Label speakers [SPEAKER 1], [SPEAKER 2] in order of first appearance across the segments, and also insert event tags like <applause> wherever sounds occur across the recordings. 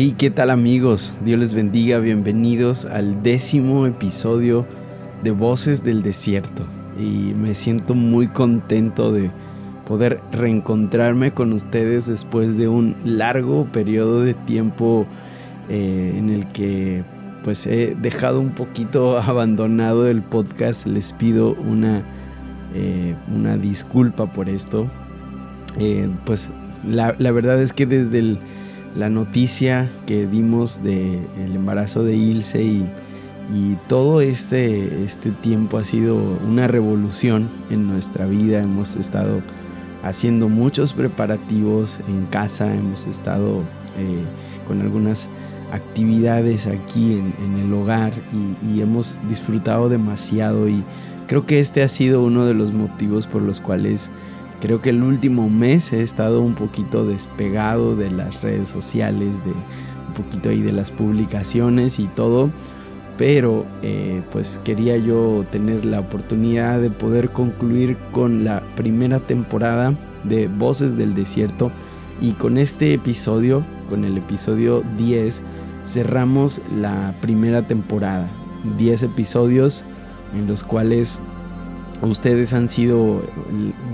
[SPEAKER 1] Hey, ¿qué tal amigos? Dios les bendiga, bienvenidos al décimo episodio de Voces del Desierto. Y me siento muy contento de poder reencontrarme con ustedes después de un largo periodo de tiempo eh, en el que pues he dejado un poquito <laughs> abandonado el podcast. Les pido una, eh, una disculpa por esto. Eh, pues la, la verdad es que desde el la noticia que dimos del el embarazo de Ilse y, todo este, este tiempo ha sido una revolución en nuestra vida. Hemos estado haciendo muchos preparativos en casa, hemos estado eh, con algunas actividades aquí en, el hogar y, y, hemos disfrutado demasiado y creo que este ha sido uno de los motivos por los cuales Creo que el último mes he estado un poquito despegado de las redes sociales, de un poquito ahí de las publicaciones y todo, pero eh, pues quería yo tener la oportunidad de poder concluir con la primera temporada de Voces del Desierto y con este episodio, con el episodio 10, cerramos la primera temporada. 10 episodios en los cuales Ustedes han sido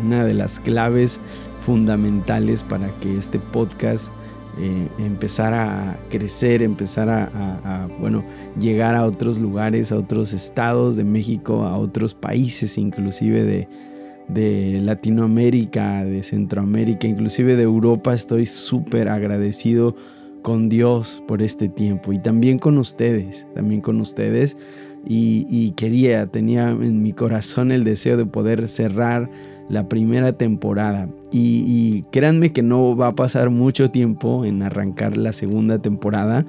[SPEAKER 1] una de las claves fundamentales para que este podcast eh, empezara a crecer, empezara a, bueno, llegar a otros lugares, a otros estados de México, a otros países, inclusive de, de Latinoamérica, de Centroamérica, inclusive de Europa. Estoy súper agradecido con Dios por este tiempo y también con ustedes, también con ustedes y, quería, tenía en mi corazón el deseo de poder cerrar la primera temporada. Y, créanme que no va a pasar mucho tiempo en arrancar la segunda temporada.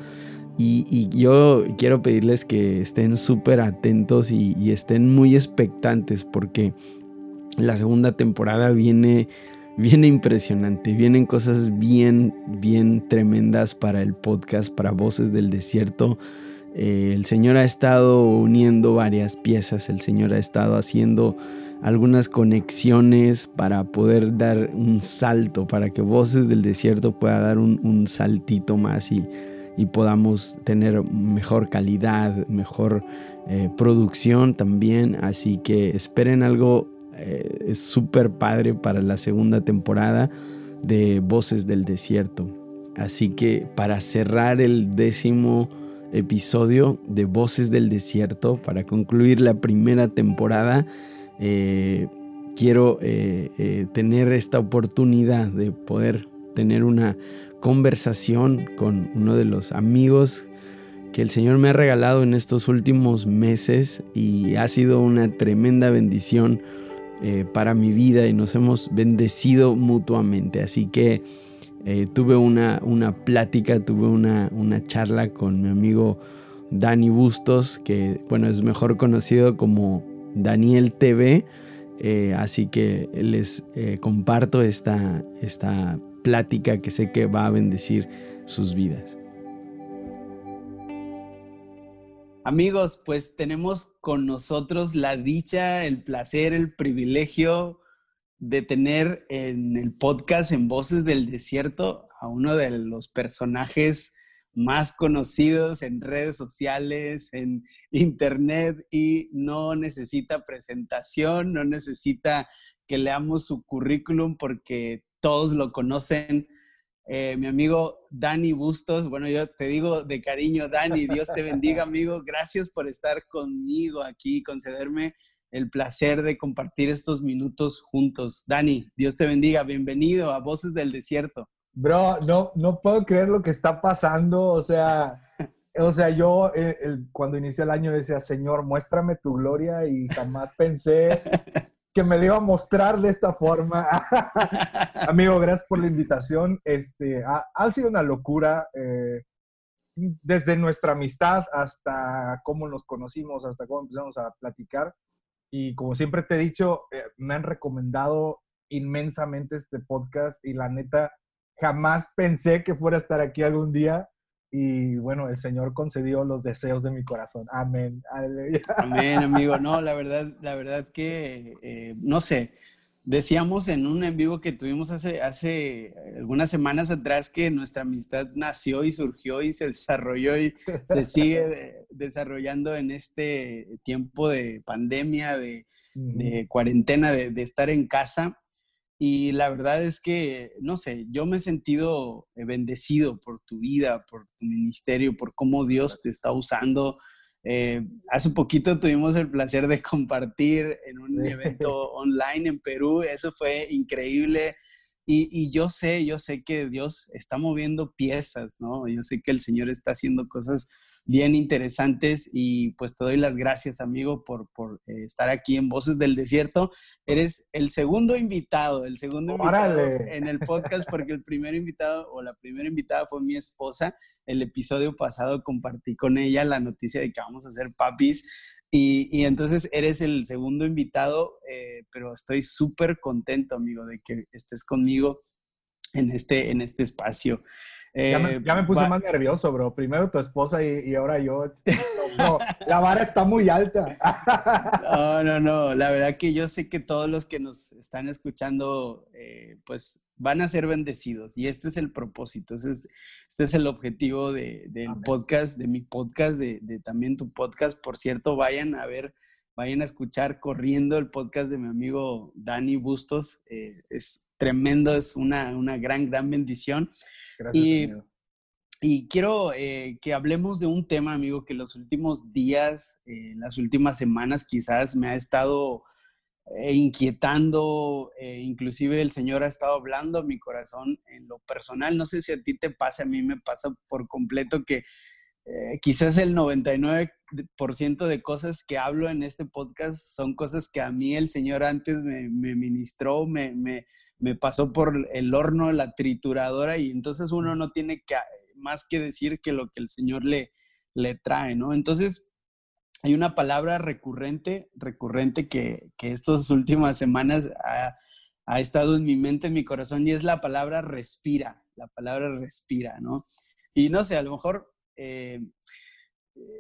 [SPEAKER 1] Y, yo quiero pedirles que estén súper atentos y, y, estén muy expectantes porque la segunda temporada viene, viene impresionante. Vienen cosas bien, bien tremendas para el podcast, para Voces del Desierto. Eh, el Señor ha estado uniendo varias piezas, el Señor ha estado haciendo algunas conexiones para poder dar un salto, para que Voces del Desierto pueda dar un, saltito más y, podamos tener mejor calidad, mejor eh, producción también. Así que esperen algo eh, súper padre para la segunda temporada de Voces del Desierto. Así que para cerrar el décimo episodio de Voces del Desierto para concluir la primera temporada. Eh, quiero eh, tener esta oportunidad de poder tener una conversación con uno de los amigos que el Señor me ha regalado en estos últimos meses y ha sido una tremenda bendición para mi vida y nos hemos bendecido mutuamente. Así que eh, tuve una, una, plática, tuve una, una, charla con mi amigo Dani Bustos, que bueno, es mejor conocido como Daniel TV. Eh, así que les eh, comparto esta, esta plática que sé que va a bendecir sus vidas. Amigos, pues tenemos con nosotros la dicha, el placer, el privilegio de tener en el podcast en Voces del Desierto a uno de los personajes más conocidos en redes sociales, en internet y no necesita presentación, no necesita que leamos su currículum porque todos lo conocen. Eh, mi amigo Dani Bustos, bueno, yo te digo de cariño, Dani, Dios te bendiga, <laughs> amigo. Gracias por estar conmigo aquí, concederme el placer de compartir estos minutos juntos. Dani, Dios te bendiga. Bienvenido a Voces del Desierto.
[SPEAKER 2] Bro, no, no puedo creer lo que está pasando. O sea, <laughs> o sea yo eh, cuando inició el año decía, Señor, muéstrame tu gloria y jamás pensé que me lo iba a mostrar de esta forma. <laughs> Amigo, gracias por la invitación. Este, ha, sido una locura. Eh, desde nuestra amistad hasta cómo nos conocimos, hasta cómo empezamos a platicar. Y como siempre te he dicho, eh, me han recomendado inmensamente este podcast y la neta, jamás pensé que fuera a estar aquí algún día. Y bueno, el Señor concedió los deseos de mi corazón. Amén.
[SPEAKER 1] Amén, amigo. <laughs> No, la verdad, la verdad que, eh, no sé, Decíamos en un en vivo que tuvimos hace, hace algunas semanas atrás que nuestra amistad nació y surgió y se desarrolló y se sigue desarrollando en este tiempo de pandemia, de, cuarentena, de, de, estar en casa. Y la verdad es que, no sé, yo me he sentido bendecido por tu vida, por tu ministerio, por cómo Dios te está usando eh, hace poquito tuvimos el placer de compartir en un evento <laughs> online en Perú. Eso fue increíble. Y, yo sé, yo sé que Dios está moviendo piezas, ¿no? Yo sé que el Señor está haciendo cosas bien interesantes y pues te doy las gracias, amigo, por, por eh, estar aquí en Voces del Desierto. Eres el segundo invitado, el segundo invitado en el podcast porque el primer invitado o la primera invitada fue mi esposa. El episodio pasado compartí con ella la noticia de que vamos a ser papis y, entonces eres el segundo invitado, eh, pero estoy súper contento, amigo, de que estés conmigo en este, en este espacio.
[SPEAKER 2] Ya, me, eh, puse más nervioso, bro. Primero tu esposa y, ahora yo. <laughs> la vara está muy alta.
[SPEAKER 1] no, no, no. La verdad que yo sé que todos los que nos están escuchando, eh, pues van a ser bendecidos. Y este es el propósito, este es, este es el objetivo de, del podcast, de mi podcast, de, de, también tu podcast. Por cierto, vayan a ver, vayan a escuchar corriendo el podcast de mi amigo Dani Bustos. Eh, es tremendo, es una, una, gran, gran bendición. Gracias, y, y quiero eh, que hablemos de un tema, amigo, que los últimos días, eh, las últimas semanas quizás me ha estado eh, inquietando, eh, inclusive el Señor ha estado hablando a mi corazón en lo personal. No sé si a ti te pasa, a mí me pasa por completo que eh, quizás el 99% de cosas que hablo en este podcast son cosas que a mí el Señor antes me, ministró, me, me, pasó por el horno, la trituradora, y entonces uno no tiene que, más que decir que lo que el Señor le, le trae, ¿no? Entonces, hay una palabra recurrente, recurrente que, que estas últimas semanas ha, ha, estado en mi mente, en mi corazón, y es la palabra respira, la palabra respira, ¿no? Y no sé, a lo mejor eh,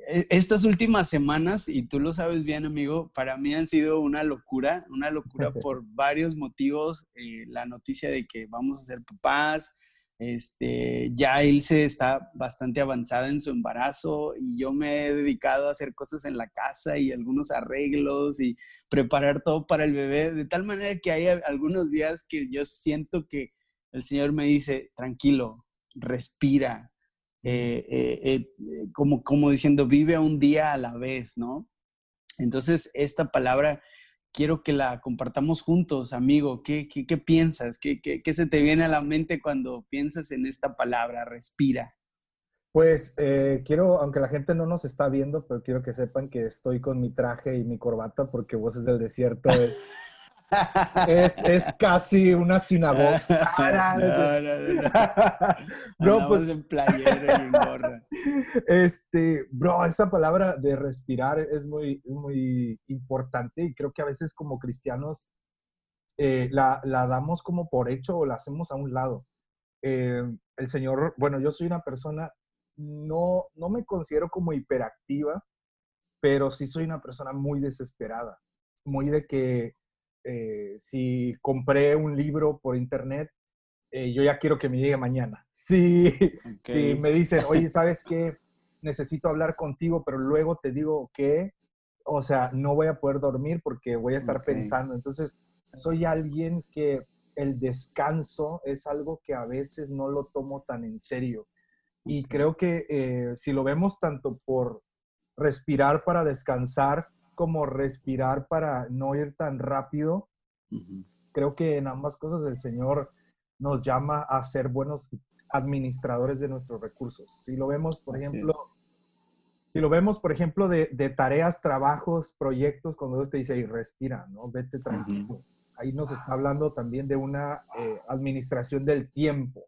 [SPEAKER 1] e, estas últimas semanas, y tú lo sabes bien, amigo, para mí han sido una locura, una locura por varios motivos. Eh, la noticia de que vamos a ser papás, este, ya Ilse está bastante avanzada en su embarazo y yo me he dedicado a hacer cosas en la casa y algunos arreglos y preparar todo para el bebé, de tal manera que hay algunos días que yo siento que el Señor me dice, tranquilo, respira, eh, eh, eh, como, como diciendo, vive un día a la vez, ¿no? Entonces, esta palabra quiero que la compartamos juntos, amigo. ¿Qué, qué, piensas? ¿Qué, ¿Qué, se te viene a la mente cuando piensas en esta palabra, respira?
[SPEAKER 2] Pues eh, quiero, aunque la gente no nos está viendo, pero quiero que sepan que estoy con mi traje y mi corbata porque Voces del Desierto es <laughs> es, es, casi una sinagoga. <laughs> No, no, no, <laughs> pues en playera y en gorra. <laughs> Este, bro, esa palabra de respirar es muy, muy importante y creo que a veces como cristianos eh, la, la, damos como por hecho o la hacemos a un lado. Eh, el Señor, bueno, yo soy una persona, no, no me considero como hiperactiva, pero sí soy una persona muy desesperada, muy de que eh, si compré un libro por internet, eh, yo ya quiero que me llegue mañana. <laughs> Si, me dicen, oye, <laughs> ¿sabes qué? Necesito hablar contigo, pero luego te digo que, o sea, no voy a poder dormir porque voy a estar pensando. Entonces, soy alguien que el descanso es algo que a veces no lo tomo tan en serio. Y creo que eh, si lo vemos tanto por respirar para descansar, como respirar para no ir tan rápido. Creo que en ambas cosas el Señor nos llama a ser buenos administradores de nuestros recursos. Si lo vemos, por ejemplo, si lo vemos, por ejemplo, de, tareas, trabajos, proyectos, cuando Dios te dice, y respira, ¿no? Vete tranquilo. Ahí nos está hablando también de una eh, administración del tiempo.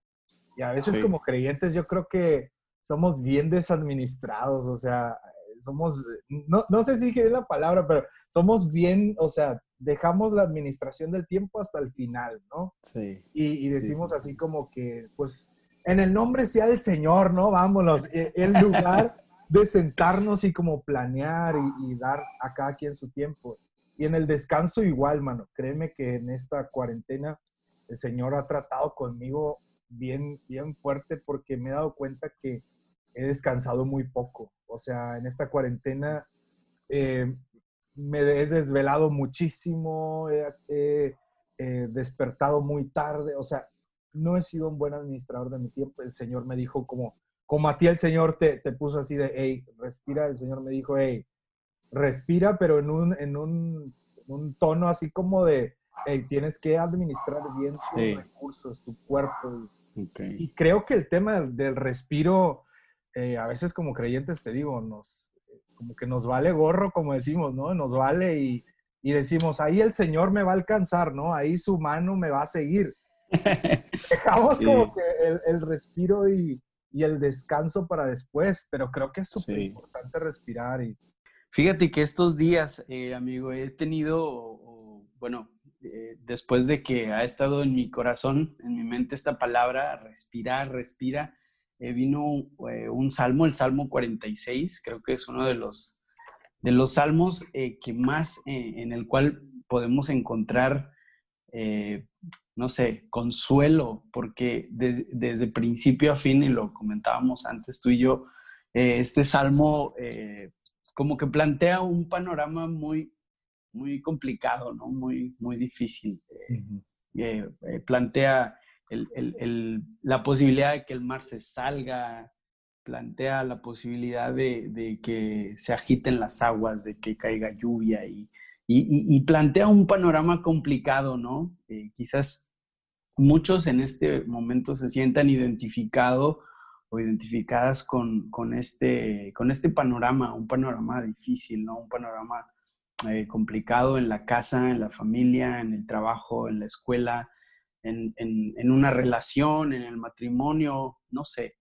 [SPEAKER 2] Y a veces como creyentes yo creo que somos bien desadministrados, o sea, somos, no, no sé si es la palabra, pero somos bien, o sea, dejamos la administración del tiempo hasta el final, ¿no? Sí. Y, decimos así como que, pues, en el nombre sea del Señor, ¿no? Vámonos. E, el lugar de sentarnos y como planear y, dar a cada quien su tiempo. y en el descanso igual, mano. Créeme que en esta cuarentena el Señor ha tratado conmigo bien, bien fuerte porque me he dado cuenta que he descansado muy poco. O sea, en esta cuarentena eh, me he desvelado muchísimo, he, despertado muy tarde. O sea, no he sido un buen administrador de mi tiempo. El Señor me dijo como, como a ti el Señor te, te puso así de, hey, respira. El Señor me dijo, hey, respira, pero en un, en un, un tono así como de, hey, tienes que administrar bien tus recursos, tu cuerpo. Y creo que el tema del, respiro, eh, a veces como creyentes, te digo, nos, como que nos vale gorro, como decimos, ¿no? Nos vale y, y decimos, ahí el Señor me va a alcanzar, ¿no? Ahí su mano me va a seguir. <laughs> Dejamos como que el, el respiro y, y, el descanso para después, pero creo que es súper importante respirar y,
[SPEAKER 1] Fíjate que estos días, eh, amigo, he tenido, bueno, eh, después de que ha estado en mi corazón, en mi mente esta palabra, respirar, respira, eh, vino un salmo, el Salmo 46, creo que es uno de los, de los salmos que más, en el cual podemos encontrar, no sé, consuelo, porque desde principio a fin, y lo comentábamos antes tú y yo, este salmo como que plantea un panorama muy, muy complicado, ¿no? Muy, muy difícil. Eh, eh, eh, plantea la posibilidad de que el mar se salga, plantea la posibilidad de, que se agiten las aguas, de que caiga lluvia y, y, plantea un panorama complicado, ¿no? quizás muchos en este momento se sientan identificados o identificadas con, con, este, con este panorama, un panorama difícil, ¿no? Un panorama eh, complicado en la casa, en la familia, en el trabajo, en la escuela, en, en, una relación, en el matrimonio, no sé,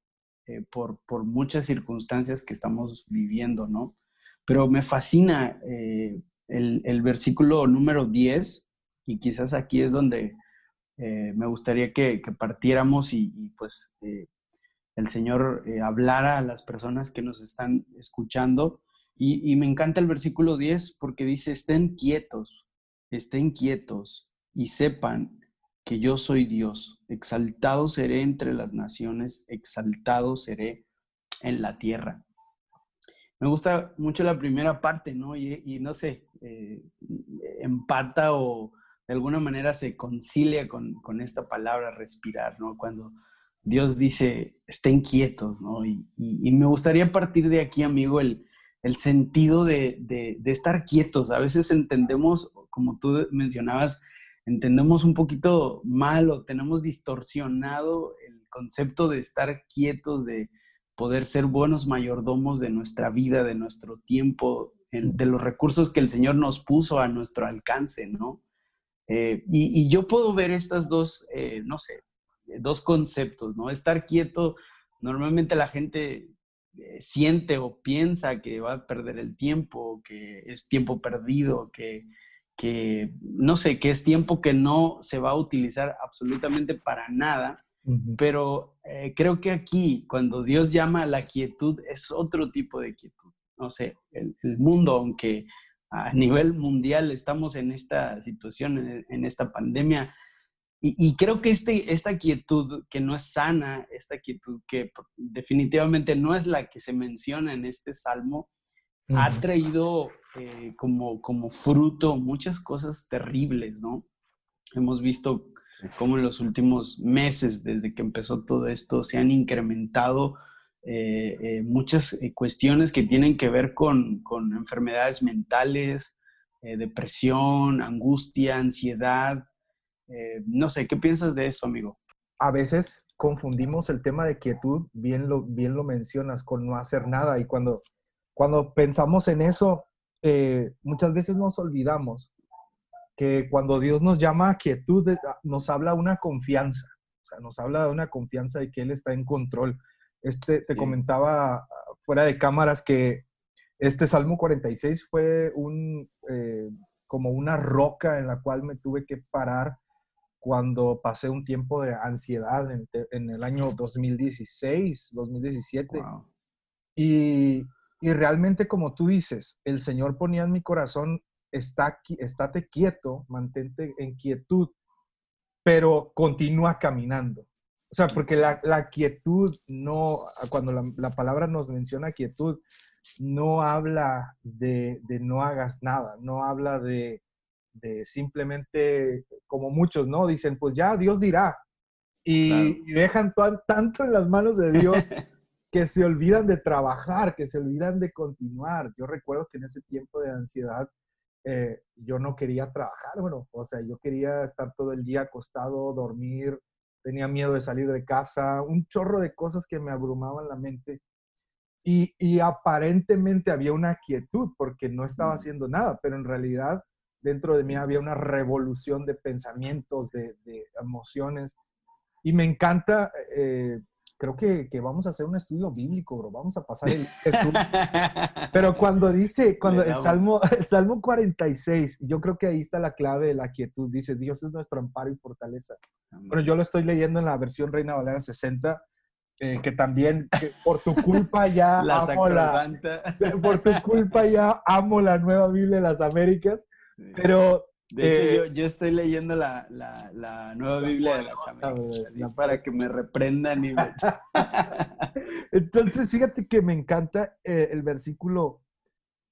[SPEAKER 1] eh, por, por, muchas circunstancias que estamos viviendo, ¿no? Pero me fascina eh, el, el, versículo número 10 y quizás aquí es donde me gustaría que, que partiéramos y, y pues el Señor eh, hablara a las personas que nos están escuchando. Y, me encanta el versículo 10 porque dice, estén quietos, estén quietos y sepan que yo soy Dios. Exaltado seré entre las naciones, exaltado seré en la tierra. Me gusta mucho la primera parte, ¿no? Y, no sé, eh, empata o de alguna manera se concilia con, con, esta palabra respirar, ¿no? Cuando Dios dice, estén quietos, ¿no? Y, me gustaría partir de aquí, amigo, el, sentido de, estar quietos. A veces entendemos, como tú mencionabas, entendemos un poquito mal o tenemos distorsionado el concepto de estar quietos, de poder ser buenos mayordomos de nuestra vida, de nuestro tiempo, de los recursos que el Señor nos puso a nuestro alcance, ¿no? Eh, y, yo puedo ver estas dos, eh, no sé, dos conceptos, ¿no? Estar quieto, normalmente la gente eh, siente o piensa que va a perder el tiempo, que es tiempo perdido, que, que, no sé, que es tiempo que no se va a utilizar absolutamente para nada. Pero eh, creo que aquí, cuando Dios llama a la quietud, es otro tipo de quietud. No sé, el, mundo, aunque a nivel mundial estamos en esta situación, en esta pandemia, y, creo que este, esta quietud que no es sana, esta quietud que definitivamente no es la que se menciona en este salmo, ha traído eh, como, como fruto muchas cosas terribles, ¿no? Hemos visto cómo en los últimos meses, desde que empezó todo esto, se han incrementado eh, eh, muchas cuestiones que tienen que ver con, con enfermedades mentales, depresión, angustia, ansiedad, eh, no sé, ¿qué piensas de esto, amigo?
[SPEAKER 2] A veces confundimos el tema de quietud, bien lo, bien lo mencionas, con no hacer nada. Y cuando, cuando pensamos en eso, eh, muchas veces nos olvidamos que cuando Dios nos llama a quietud, eh, nos habla una confianza. O sea, nos habla de una confianza de que Él está en control. Este, te comentaba ah, fuera de cámaras que este Salmo 46 fue un, como una roca en la cual me tuve que parar cuando pasé un tiempo de ansiedad en, el año 2016, 2017. Y, y, realmente, como tú dices, el Señor ponía en mi corazón está, estate quieto, mantente en quietud, pero continúa caminando. O sea, porque la, quietud no, cuando la, palabra nos menciona quietud, no habla de, no hagas nada, no habla de, simplemente, como muchos, ¿no? Dicen, pues ya Dios dirá. Y, dejan tanto en las manos de Dios <laughs> que se olvidan de trabajar, que se olvidan de continuar. Yo recuerdo que en ese tiempo de ansiedad eh, yo no quería trabajar, bueno, o sea, yo quería estar todo el día acostado, dormir, tenía miedo de salir de casa, un chorro de cosas que me abrumaban la mente. Y, y aparentemente había una quietud porque no estaba haciendo nada, pero en realidad dentro de mí había una revolución de pensamientos, de, de emociones. Y me encanta eh, creo que, vamos a hacer un estudio bíblico, bro. Vamos a pasar el <laughs> Pero cuando dice, cuando el Salmo, el Salmo 46, yo creo que ahí está la clave de la quietud. Dice, Dios es nuestro amparo y fortaleza. Bueno, yo lo estoy leyendo en la versión Reina Valera 60, eh, que también por tu culpa ya <laughs>
[SPEAKER 1] la
[SPEAKER 2] amo la, <laughs> por tu culpa ya amo la nueva Biblia de las Américas. Pero
[SPEAKER 1] de hecho, eh, yo, estoy leyendo la, nueva Biblia de las Américas para que me reprendan y <laughs>
[SPEAKER 2] Entonces, fíjate que me encanta eh, el versículo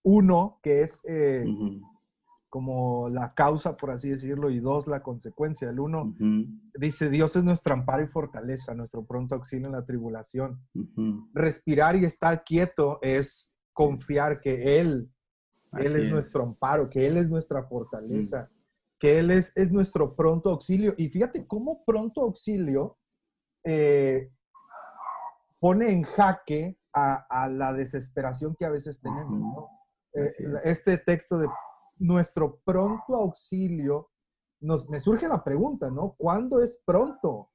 [SPEAKER 2] 1, que es eh, como la causa, por así decirlo, y dos, la consecuencia. El uno dice, Dios es nuestro amparo y fortaleza, nuestro pronto auxilio en la tribulación. Respirar y estar quieto es confiar que Él él es, nuestro amparo, que Él es nuestra fortaleza, mm. que Él es, es, nuestro pronto auxilio. Y fíjate cómo pronto auxilio eh, pone en jaque a, la desesperación que a veces tenemos. Eh, este texto de nuestro pronto auxilio, nos, me surge la pregunta, ¿no? ¿Cuándo es pronto?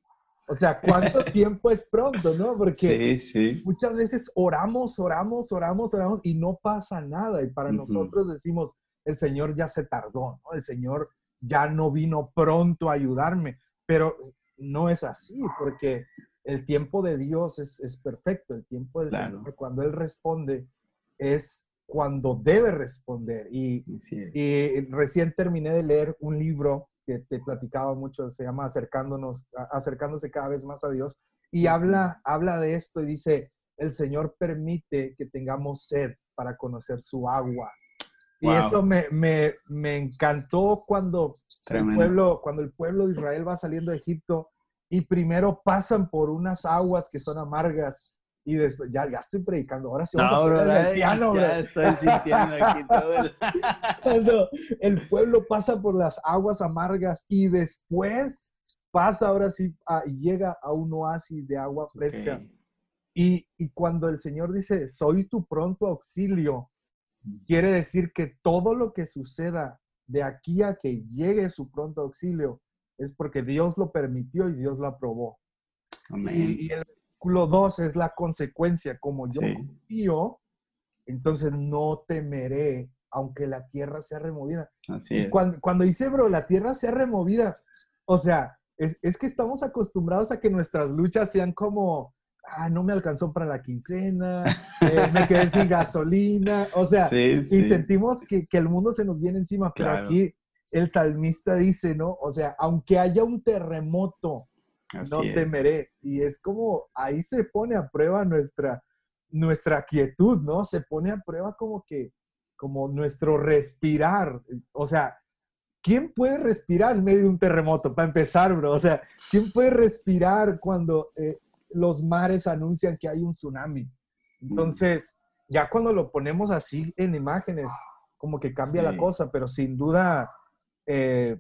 [SPEAKER 2] O sea, ¿cuánto <laughs> tiempo es pronto, no? Porque muchas veces oramos, oramos, oramos, oramos y no pasa nada. Y para nosotros decimos, el Señor ya se tardó, ¿no? El Señor ya no vino pronto a ayudarme. Pero no es así, porque el tiempo de Dios es, perfecto. El tiempo del Señor, cuando Él responde, es cuando debe responder. Y, y recién terminé de leer un libro que te platicaba mucho, se llama Acercándonos, acercándose cada vez más a Dios, y habla, habla de esto y dice, el Señor permite que tengamos sed para conocer su agua. Y eso me, me, me, encantó cuando el, pueblo, cuando el pueblo de Israel va saliendo de Egipto y primero pasan por unas aguas que son amargas y después, ya, ya estoy predicando, ahora sí vamos a el piano, ya estoy sintiendo aquí todo el... <laughs> <laughs> Cuando el pueblo pasa por las aguas amargas y después pasa ahora sí, llega a un oasis de agua fresca. Y, y, cuando el Señor dice, soy tu pronto auxilio, quiere decir que todo lo que suceda de aquí a que llegue su pronto auxilio es porque Dios lo permitió y Dios lo aprobó. Amén. Y, el versículo 2 es la consecuencia, como yo confío, entonces no temeré, aunque la tierra sea removida. Así Cuando, cuando, dice, bro, la tierra sea removida, o sea, es, es, que estamos acostumbrados a que nuestras luchas sean como, ah, no me alcanzó para la quincena, <laughs> eh, me quedé sin gasolina, o sea, y sentimos que, que, el mundo se nos viene encima, pero aquí el salmista dice, ¿no? O sea, aunque haya un terremoto, no temeré. Y es como, ahí se pone a prueba nuestra, nuestra quietud, ¿no? Se pone a prueba como que, como nuestro respirar. O sea, ¿quién puede respirar en medio de un terremoto? Para empezar, bro. O sea, ¿quién puede respirar cuando eh, los mares anuncian que hay un tsunami? Entonces, ya cuando lo ponemos así en imágenes, como que cambia la cosa, pero sin duda, eh,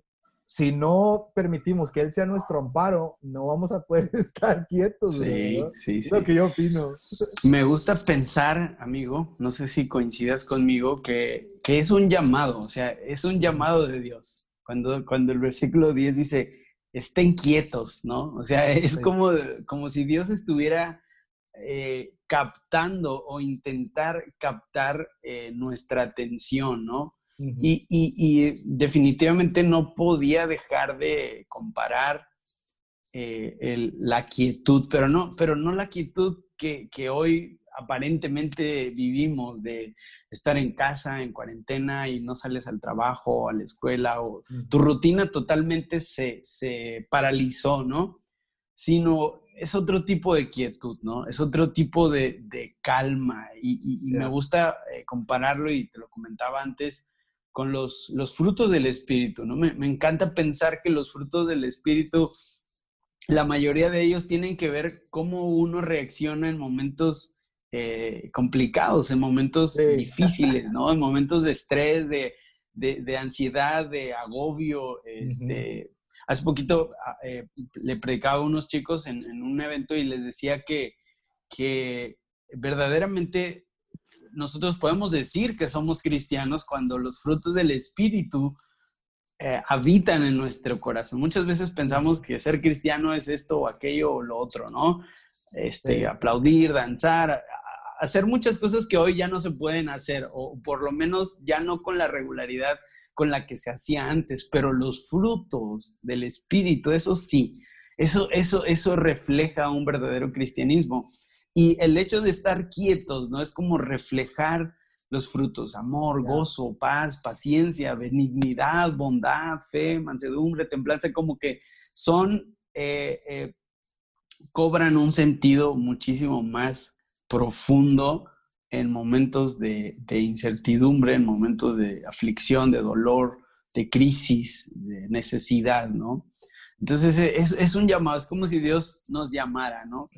[SPEAKER 2] si no permitimos que Él sea nuestro amparo, no vamos a poder <laughs> estar quietos. Sí, sí, Es lo que yo opino. <laughs>
[SPEAKER 1] Me gusta pensar, amigo, no sé si coincidas conmigo, que, que, es un llamado, o sea, es un llamado de Dios. Cuando, cuando el versículo 10 dice, estén quietos, ¿no? O sea, <laughs> es como, como si Dios estuviera eh, captando o intentar captar eh, nuestra atención, ¿no? Y, definitivamente no podía dejar de comparar eh, la quietud, pero no, pero no la quietud que, hoy aparentemente vivimos de estar en casa, en cuarentena y no sales al trabajo, a la escuela, o tu rutina totalmente se, se paralizó, ¿no? Sino es otro tipo de quietud, ¿no? Es otro tipo de, de calma y, y, me gusta eh, compararlo y te lo comentaba antes con los, los frutos del Espíritu, ¿no? Me, me encanta pensar que los frutos del Espíritu la mayoría de ellos tienen que ver cómo uno reacciona en momentos eh, complicados, en momentos difíciles, ¿no? En momentos de estrés, de, de, ansiedad, de agobio. Este, Hace poquito ah, eh, le predicaba a unos chicos en, en, un evento y les decía que, que verdaderamente nosotros podemos decir que somos cristianos cuando los frutos del Espíritu eh, habitan en nuestro corazón. Muchas veces pensamos que ser cristiano es esto o aquello o lo otro, ¿no? Este, aplaudir, danzar, hacer muchas cosas que hoy ya no se pueden hacer, o por lo menos ya no con la regularidad con la que se hacía antes, pero los frutos del Espíritu, eso sí, eso, eso, eso refleja un verdadero cristianismo. Y el hecho de estar quietos, ¿no? Es como reflejar los frutos, amor, gozo, paz, paciencia, benignidad, bondad, fe, mansedumbre, templanza, como que son, eh, eh, cobran un sentido muchísimo más profundo en momentos de, incertidumbre, en momentos de aflicción, de dolor, de crisis, de necesidad, ¿no? Entonces es, es un llamado, es como si Dios nos llamara, ¿no?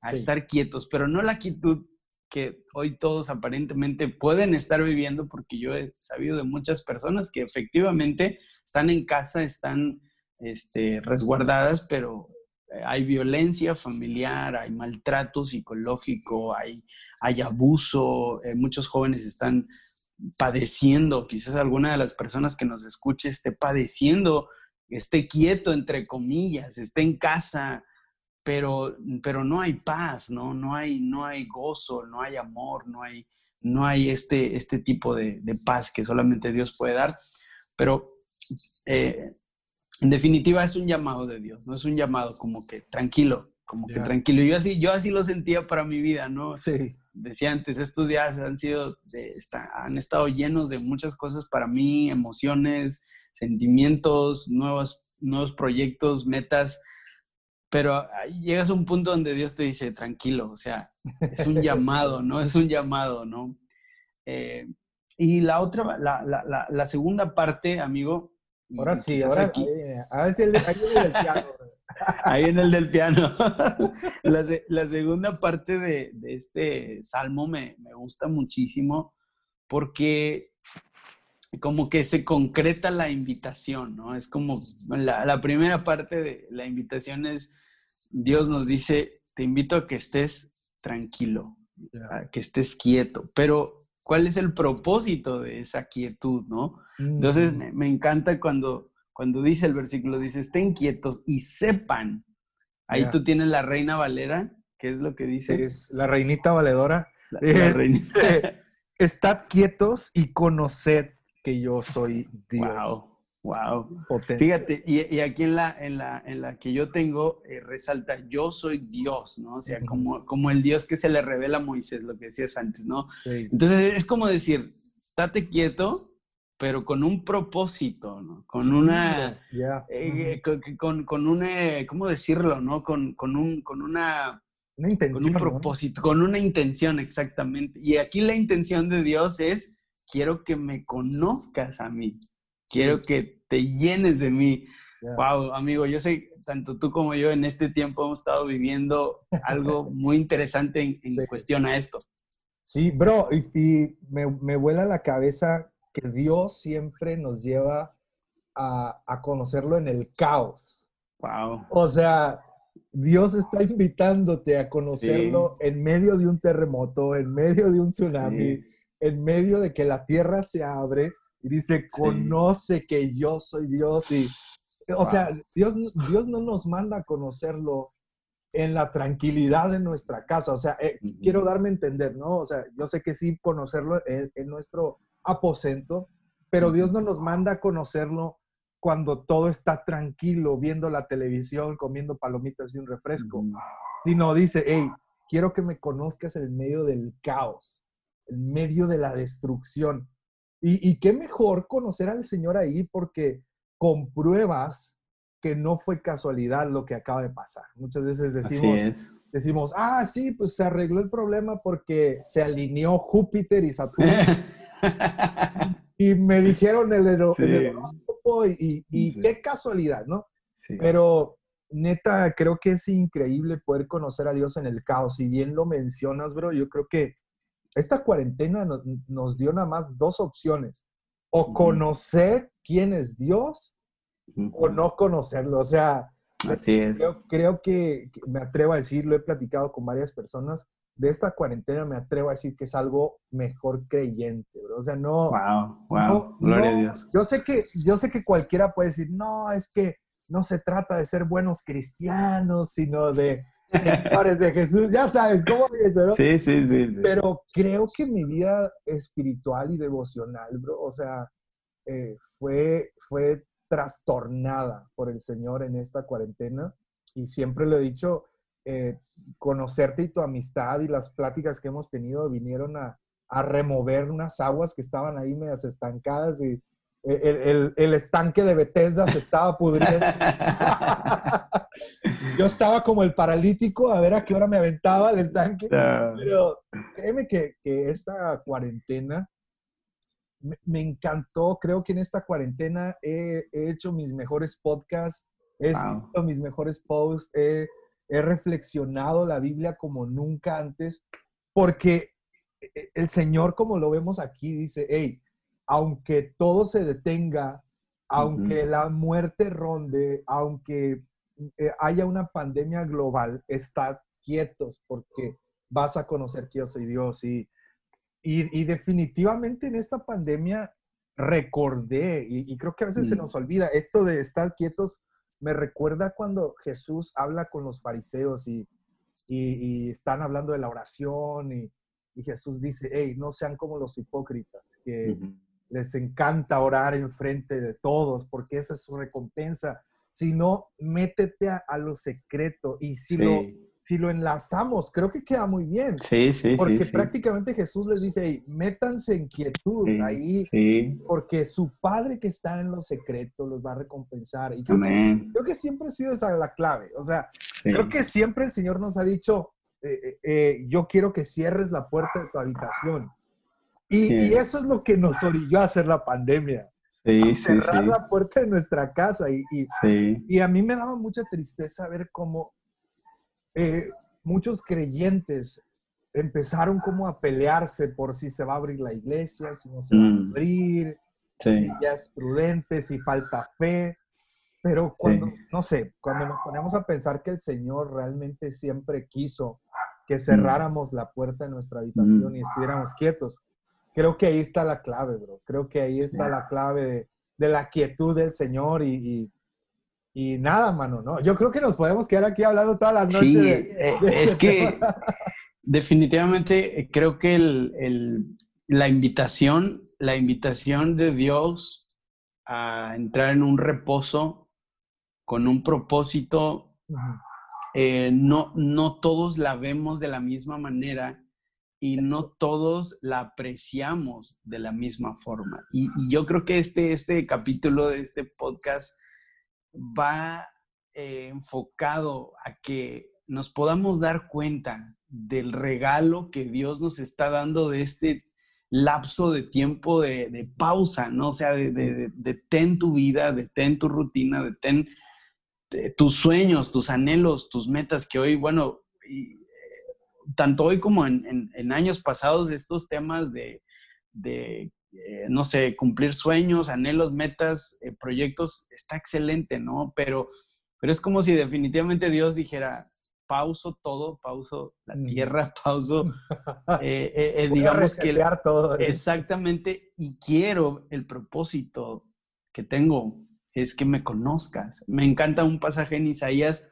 [SPEAKER 1] A estar quietos, pero no la quietud que hoy todos aparentemente pueden estar viviendo, porque yo he sabido de muchas personas que efectivamente están en casa, están este, resguardadas, pero eh, hay violencia familiar, hay maltrato psicológico, hay, hay abuso, eh, muchos jóvenes están padeciendo, quizás alguna de las personas que nos escuche esté padeciendo, esté quieto, entre comillas, esté en casa, pero, pero no hay paz, ¿no? No hay, no hay gozo, no hay amor, no hay, no hay este, este tipo de, paz que solamente Dios puede dar. Pero eh, en definitiva es un llamado de Dios, no es un llamado como que tranquilo, como que tranquilo. Yo así, yo así lo sentía para mi vida, ¿no?
[SPEAKER 2] Sí.
[SPEAKER 1] Decía antes, estos días han sido, han estado llenos de muchas cosas para mí, emociones, sentimientos, nuevos, nuevos proyectos, metas pero llegas a un punto donde Dios te dice, tranquilo, o sea, es un llamado, ¿no? Es un llamado, ¿no? Eh, y la otra, la, la, la, segunda parte, amigo.
[SPEAKER 2] Ahora sí, ahora aquí. a ver si el, ahí en <laughs> el del piano.
[SPEAKER 1] ahí en el del piano. la, segunda parte de, de este salmo me, me, gusta muchísimo porque como que se concreta la invitación, ¿no? Es como la, primera parte de la invitación es, Dios nos dice, te invito a que estés tranquilo, a que estés quieto, pero ¿cuál es el propósito de esa quietud, no? Entonces mm. me, encanta cuando, cuando dice el versículo, dice, estén quietos y sepan. Ahí tú tienes la reina Valera, ¿qué es lo que dice?
[SPEAKER 2] Es la reinita valedora. La, <laughs> eh, reinita. Estad quietos y conoced que yo soy Dios.
[SPEAKER 1] Wow. Wow. Fíjate, y, aquí en la, en, la, en la que yo tengo eh, resalta, yo soy Dios, ¿no? O sea, como, como el Dios que se le revela a Moisés, lo que decías antes, ¿no? Entonces es como decir, estate quieto, pero con un propósito, ¿no? Con una, eh, con, con, una, ¿cómo decirlo, no? Con, con, un, con una...
[SPEAKER 2] Una intención.
[SPEAKER 1] Con un propósito, con una intención, exactamente. Y aquí la intención de Dios es quiero que me conozcas a mí, quiero que te llenes de mí. Wow, amigo, yo sé, tanto tú como yo en este tiempo hemos estado viviendo algo <laughs> muy interesante en, cuestión a esto.
[SPEAKER 2] Sí, bro, y, me, me, vuela la cabeza que Dios siempre nos lleva a, a conocerlo en el caos.
[SPEAKER 1] Wow.
[SPEAKER 2] O sea, Dios está invitándote a conocerlo en medio de un terremoto, en medio de un tsunami, en medio de que la tierra se abre y dice, conoce que yo soy Dios. Y, o sea, Dios, Dios no nos manda a conocerlo en la tranquilidad de nuestra casa. O sea, eh, quiero darme a entender, ¿no? O sea, yo sé que sí conocerlo en, nuestro aposento, pero Dios no nos manda a conocerlo cuando todo está tranquilo, viendo la televisión, comiendo palomitas y un refresco, sino dice, hey, quiero que me conozcas en medio del caos, en medio de la destrucción. Y, y qué mejor conocer al Señor ahí porque compruebas que no fue casualidad lo que acaba de pasar. Muchas veces decimos, decimos, ah, sí, pues se arregló el problema porque se alineó Júpiter y Saturno. <laughs> y me dijeron el, horóscopo y, y, qué casualidad, ¿no? Pero neta, creo que es increíble poder conocer a Dios en el caos. Si bien lo mencionas, bro, yo creo que esta cuarentena nos, dio nada más dos opciones. O conocer quién es Dios o no conocerlo. O sea,
[SPEAKER 1] Así es.
[SPEAKER 2] Creo, que, me atrevo a decir, lo he platicado con varias personas, de esta cuarentena me atrevo a decir que es algo mejor creyente, bro. O sea, no...
[SPEAKER 1] Wow, wow, gloria a Dios.
[SPEAKER 2] Yo sé, que, yo sé que cualquiera puede decir, no, es que no se trata de ser buenos cristianos, sino de seguidores de Jesús. Ya sabes, ¿cómo es eso, no?
[SPEAKER 1] Sí, sí, sí,
[SPEAKER 2] Pero creo que mi vida espiritual y devocional, bro, o sea, eh, fue, fue trastornada por el Señor en esta cuarentena. Y siempre lo he dicho, eh, conocerte y tu amistad y las pláticas que hemos tenido vinieron a, a remover unas aguas que estaban ahí medias estancadas y el, el, estanque de Bethesda se estaba pudriendo. <laughs> Yo estaba como el paralítico a ver a qué hora me aventaba el estanque. Pero créeme que, que esta cuarentena me, encantó. Creo que en esta cuarentena he, hecho mis mejores podcasts, he escrito mis mejores posts, he, he reflexionado la Biblia como nunca antes, porque e, el Señor, como lo vemos aquí, dice, hey, aunque todo se detenga, aunque la muerte ronde, aunque eh, haya una pandemia global, estad quietos porque vas a conocer que yo soy Dios. Y, y, definitivamente en esta pandemia recordé, y, creo que a veces se nos olvida, esto de estar quietos me recuerda cuando Jesús habla con los fariseos y, y están hablando de la oración y, Jesús dice, hey, no sean como los hipócritas, que les encanta orar en frente de todos, porque esa es su recompensa, sino métete a, lo secreto y si, lo, si lo enlazamos, creo que queda muy bien.
[SPEAKER 1] Sí, sí.
[SPEAKER 2] Porque prácticamente Jesús les dice, métanse en quietud ahí, porque su Padre que está en lo secreto los va a recompensar. Y creo, que, creo que, siempre ha sido esa la clave. O sea, creo que siempre el Señor nos ha dicho, eh, eh, eh, yo quiero que cierres la puerta de tu habitación y, eso es lo que nos orilló a hacer la pandemia.
[SPEAKER 1] Sí,
[SPEAKER 2] cerrar la puerta de nuestra casa. Y, y, a mí me daba mucha tristeza ver cómo eh, muchos creyentes empezaron como a pelearse por si se va a abrir la iglesia, si no se va a mm. abrir, si ya es prudente, si falta fe. Pero cuando, no sé, cuando nos ponemos a pensar que el Señor realmente siempre quiso que mm. cerráramos la puerta de nuestra habitación mm. y estuviéramos quietos, creo que ahí está la clave, bro. Creo que ahí está la clave de, la quietud del Señor y, y, nada, mano, ¿no? Yo creo que nos podemos quedar aquí hablando toda la noche.
[SPEAKER 1] Sí, eh, es que definitivamente eh, creo que la invitación, la invitación de Dios a entrar en un reposo con un propósito, eh, no, no todos la vemos de la misma manera y no todos la apreciamos de la misma forma. Y, yo creo que este, este capítulo de este podcast va eh, enfocado a que nos podamos dar cuenta del regalo que Dios nos está dando de este lapso de tiempo de, pausa, ¿no? O sea, de, de, ten tu vida, de ten tu rutina, de ten tus sueños, tus anhelos, tus metas, que hoy, bueno, tanto hoy como en, años pasados, estos temas de, eh, no sé, cumplir sueños, anhelos, metas, eh, proyectos, está excelente, ¿no? Pero, pero es como si definitivamente Dios dijera, pauso todo, pauso la tierra, <laughs> pauso, <laughs> eh, digamos que...
[SPEAKER 2] Todo,
[SPEAKER 1] Exactamente, y quiero el propósito que tengo, es que me conozcas. Me encanta un pasaje en Isaías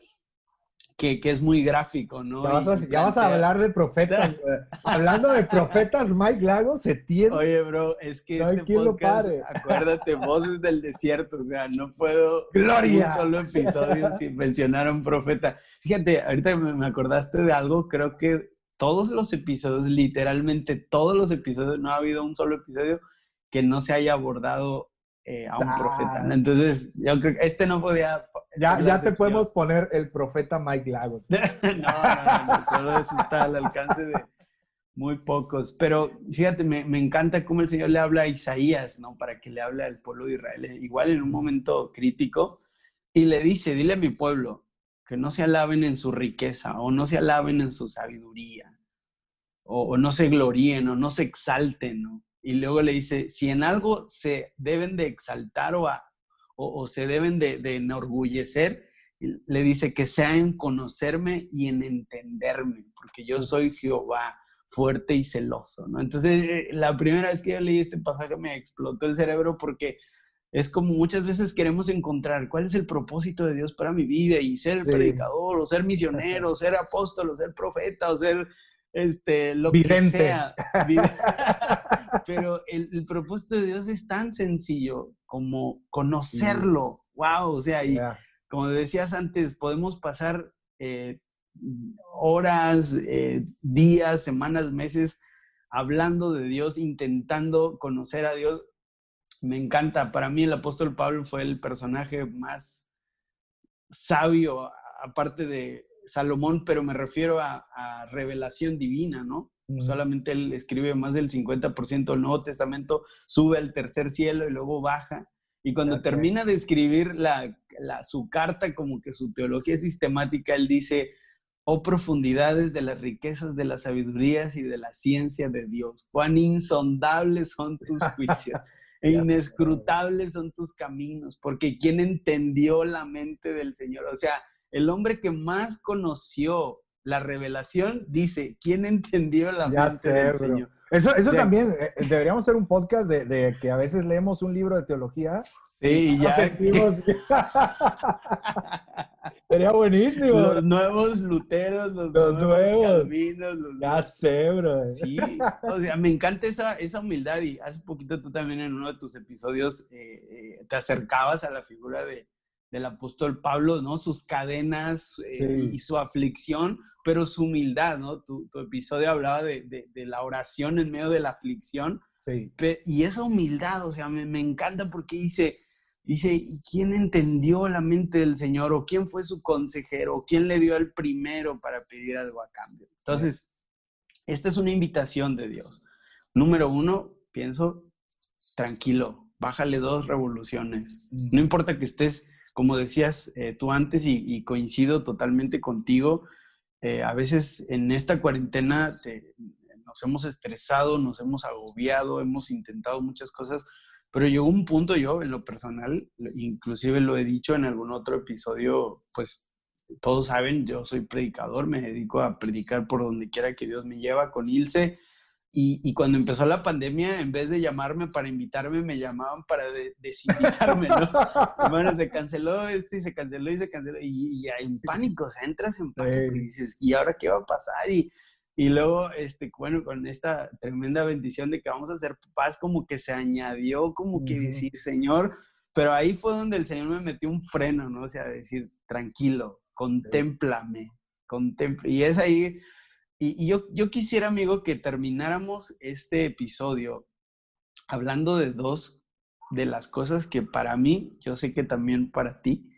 [SPEAKER 1] que, es muy gráfico, ¿no?
[SPEAKER 2] Ya vas a, hablar de profetas. <laughs> Hablando de profetas, Mike Lago se tiene.
[SPEAKER 1] Oye, bro, es que este podcast, acuérdate, <laughs> voces del desierto, o sea, no puedo
[SPEAKER 2] ¡Gloria!
[SPEAKER 1] un solo episodio <laughs> sin mencionar a un profeta. Fíjate, ahorita me acordaste de algo, creo que todos los episodios, literalmente todos los episodios, no ha habido un solo episodio que no se haya abordado eh, a un profeta. Entonces, yo creo que este no podía
[SPEAKER 2] ya, ya te podemos poner el profeta Mike Lagos. <laughs>
[SPEAKER 1] no, no, solo eso está al alcance de muy pocos. Pero fíjate, me, me, encanta cómo el Señor le habla a Isaías, ¿no? Para que le hable al pueblo de Israel, eh, igual en un momento crítico, y le dice, dile a mi pueblo que no se alaben en su riqueza o no se alaben en su sabiduría o, no se gloríen o no se exalten, ¿no? Y luego le dice, si en algo se deben de exaltar o a, o, se deben de, enorgullecer, le dice que sea en conocerme y en entenderme, porque yo soy Jehová fuerte y celoso, ¿no? Entonces, eh, la primera vez que yo leí este pasaje me explotó el cerebro porque es como muchas veces queremos encontrar cuál es el propósito de Dios para mi vida y ser predicador, o ser misionero, o ser apóstol, o ser profeta, o ser este, lo que sea. <laughs> Pero el, propósito de Dios es tan sencillo como conocerlo. Wow, o sea, y como decías antes, podemos pasar eh, horas, eh, días, semanas, meses hablando de Dios, intentando conocer a Dios. Me encanta. Para mí el apóstol Pablo fue el personaje más sabio, aparte de Salomón, pero me refiero a, revelación divina, ¿no? Solamente él escribe más del 50% del Nuevo Testamento, sube al tercer cielo y luego baja. Y cuando termina de escribir la, su carta, como que su teología sistemática, él dice, oh profundidades de las riquezas de las sabidurías y de la ciencia de Dios, cuán insondables son tus <laughs> juicios e inescrutables son tus caminos, porque ¿quién entendió la mente del Señor? O sea, el hombre que más conoció la revelación dice, ¿quién entendió la mente del Señor?
[SPEAKER 2] Eso, eso también, eh, eh, deberíamos hacer un podcast de, que a veces leemos un libro de teología.
[SPEAKER 1] Sí, ya. <laughs> <laughs>
[SPEAKER 2] Sería buenísimo.
[SPEAKER 1] Los nuevos luteros, los, nuevos,
[SPEAKER 2] ya sé, bro.
[SPEAKER 1] Sí, <laughs> o sea, me encanta esa, esa humildad y hace poquito tú también en uno de tus episodios eh, te acercabas a la figura de, del apóstol Pablo, ¿no? Sus cadenas eh, y su aflicción, pero su humildad, ¿no? Tu, episodio hablaba de, la oración en medio de la aflicción.
[SPEAKER 2] Sí.
[SPEAKER 1] Y esa humildad, o sea, me, encanta porque dice, dice, ¿quién entendió la mente del Señor? ¿O quién fue su consejero? ¿O quién le dio el primero para pedir algo a cambio? Entonces, esta es una invitación de Dios. Número uno, pienso, tranquilo, bájale dos revoluciones. No importa que estés como decías eh, tú antes, y, coincido totalmente contigo, eh, a veces en esta cuarentena nos hemos estresado, nos hemos agobiado, hemos intentado muchas cosas, pero llegó un punto yo, en lo personal, inclusive lo he dicho en algún otro episodio, pues todos saben, yo soy predicador, me dedico a predicar por donde quiera que Dios me lleva con Ilse. Y, cuando empezó la pandemia, en vez de llamarme para invitarme, me llamaban para desinvitarme, ¿no? <laughs> bueno, se canceló este y se canceló y se canceló. Y, y en pánico, o sea, entras en pánico y dices, ¿y ahora qué va a pasar? Y, y luego, este, bueno, con esta tremenda bendición de que vamos a hacer paz, como que se añadió, como que decir, Señor, pero ahí fue donde el Señor me metió un freno, ¿no? O sea, decir, tranquilo, contémplame, contemple. Y es ahí y, yo, yo quisiera, amigo, que termináramos este episodio hablando de dos de las cosas que para mí, yo sé que también para ti,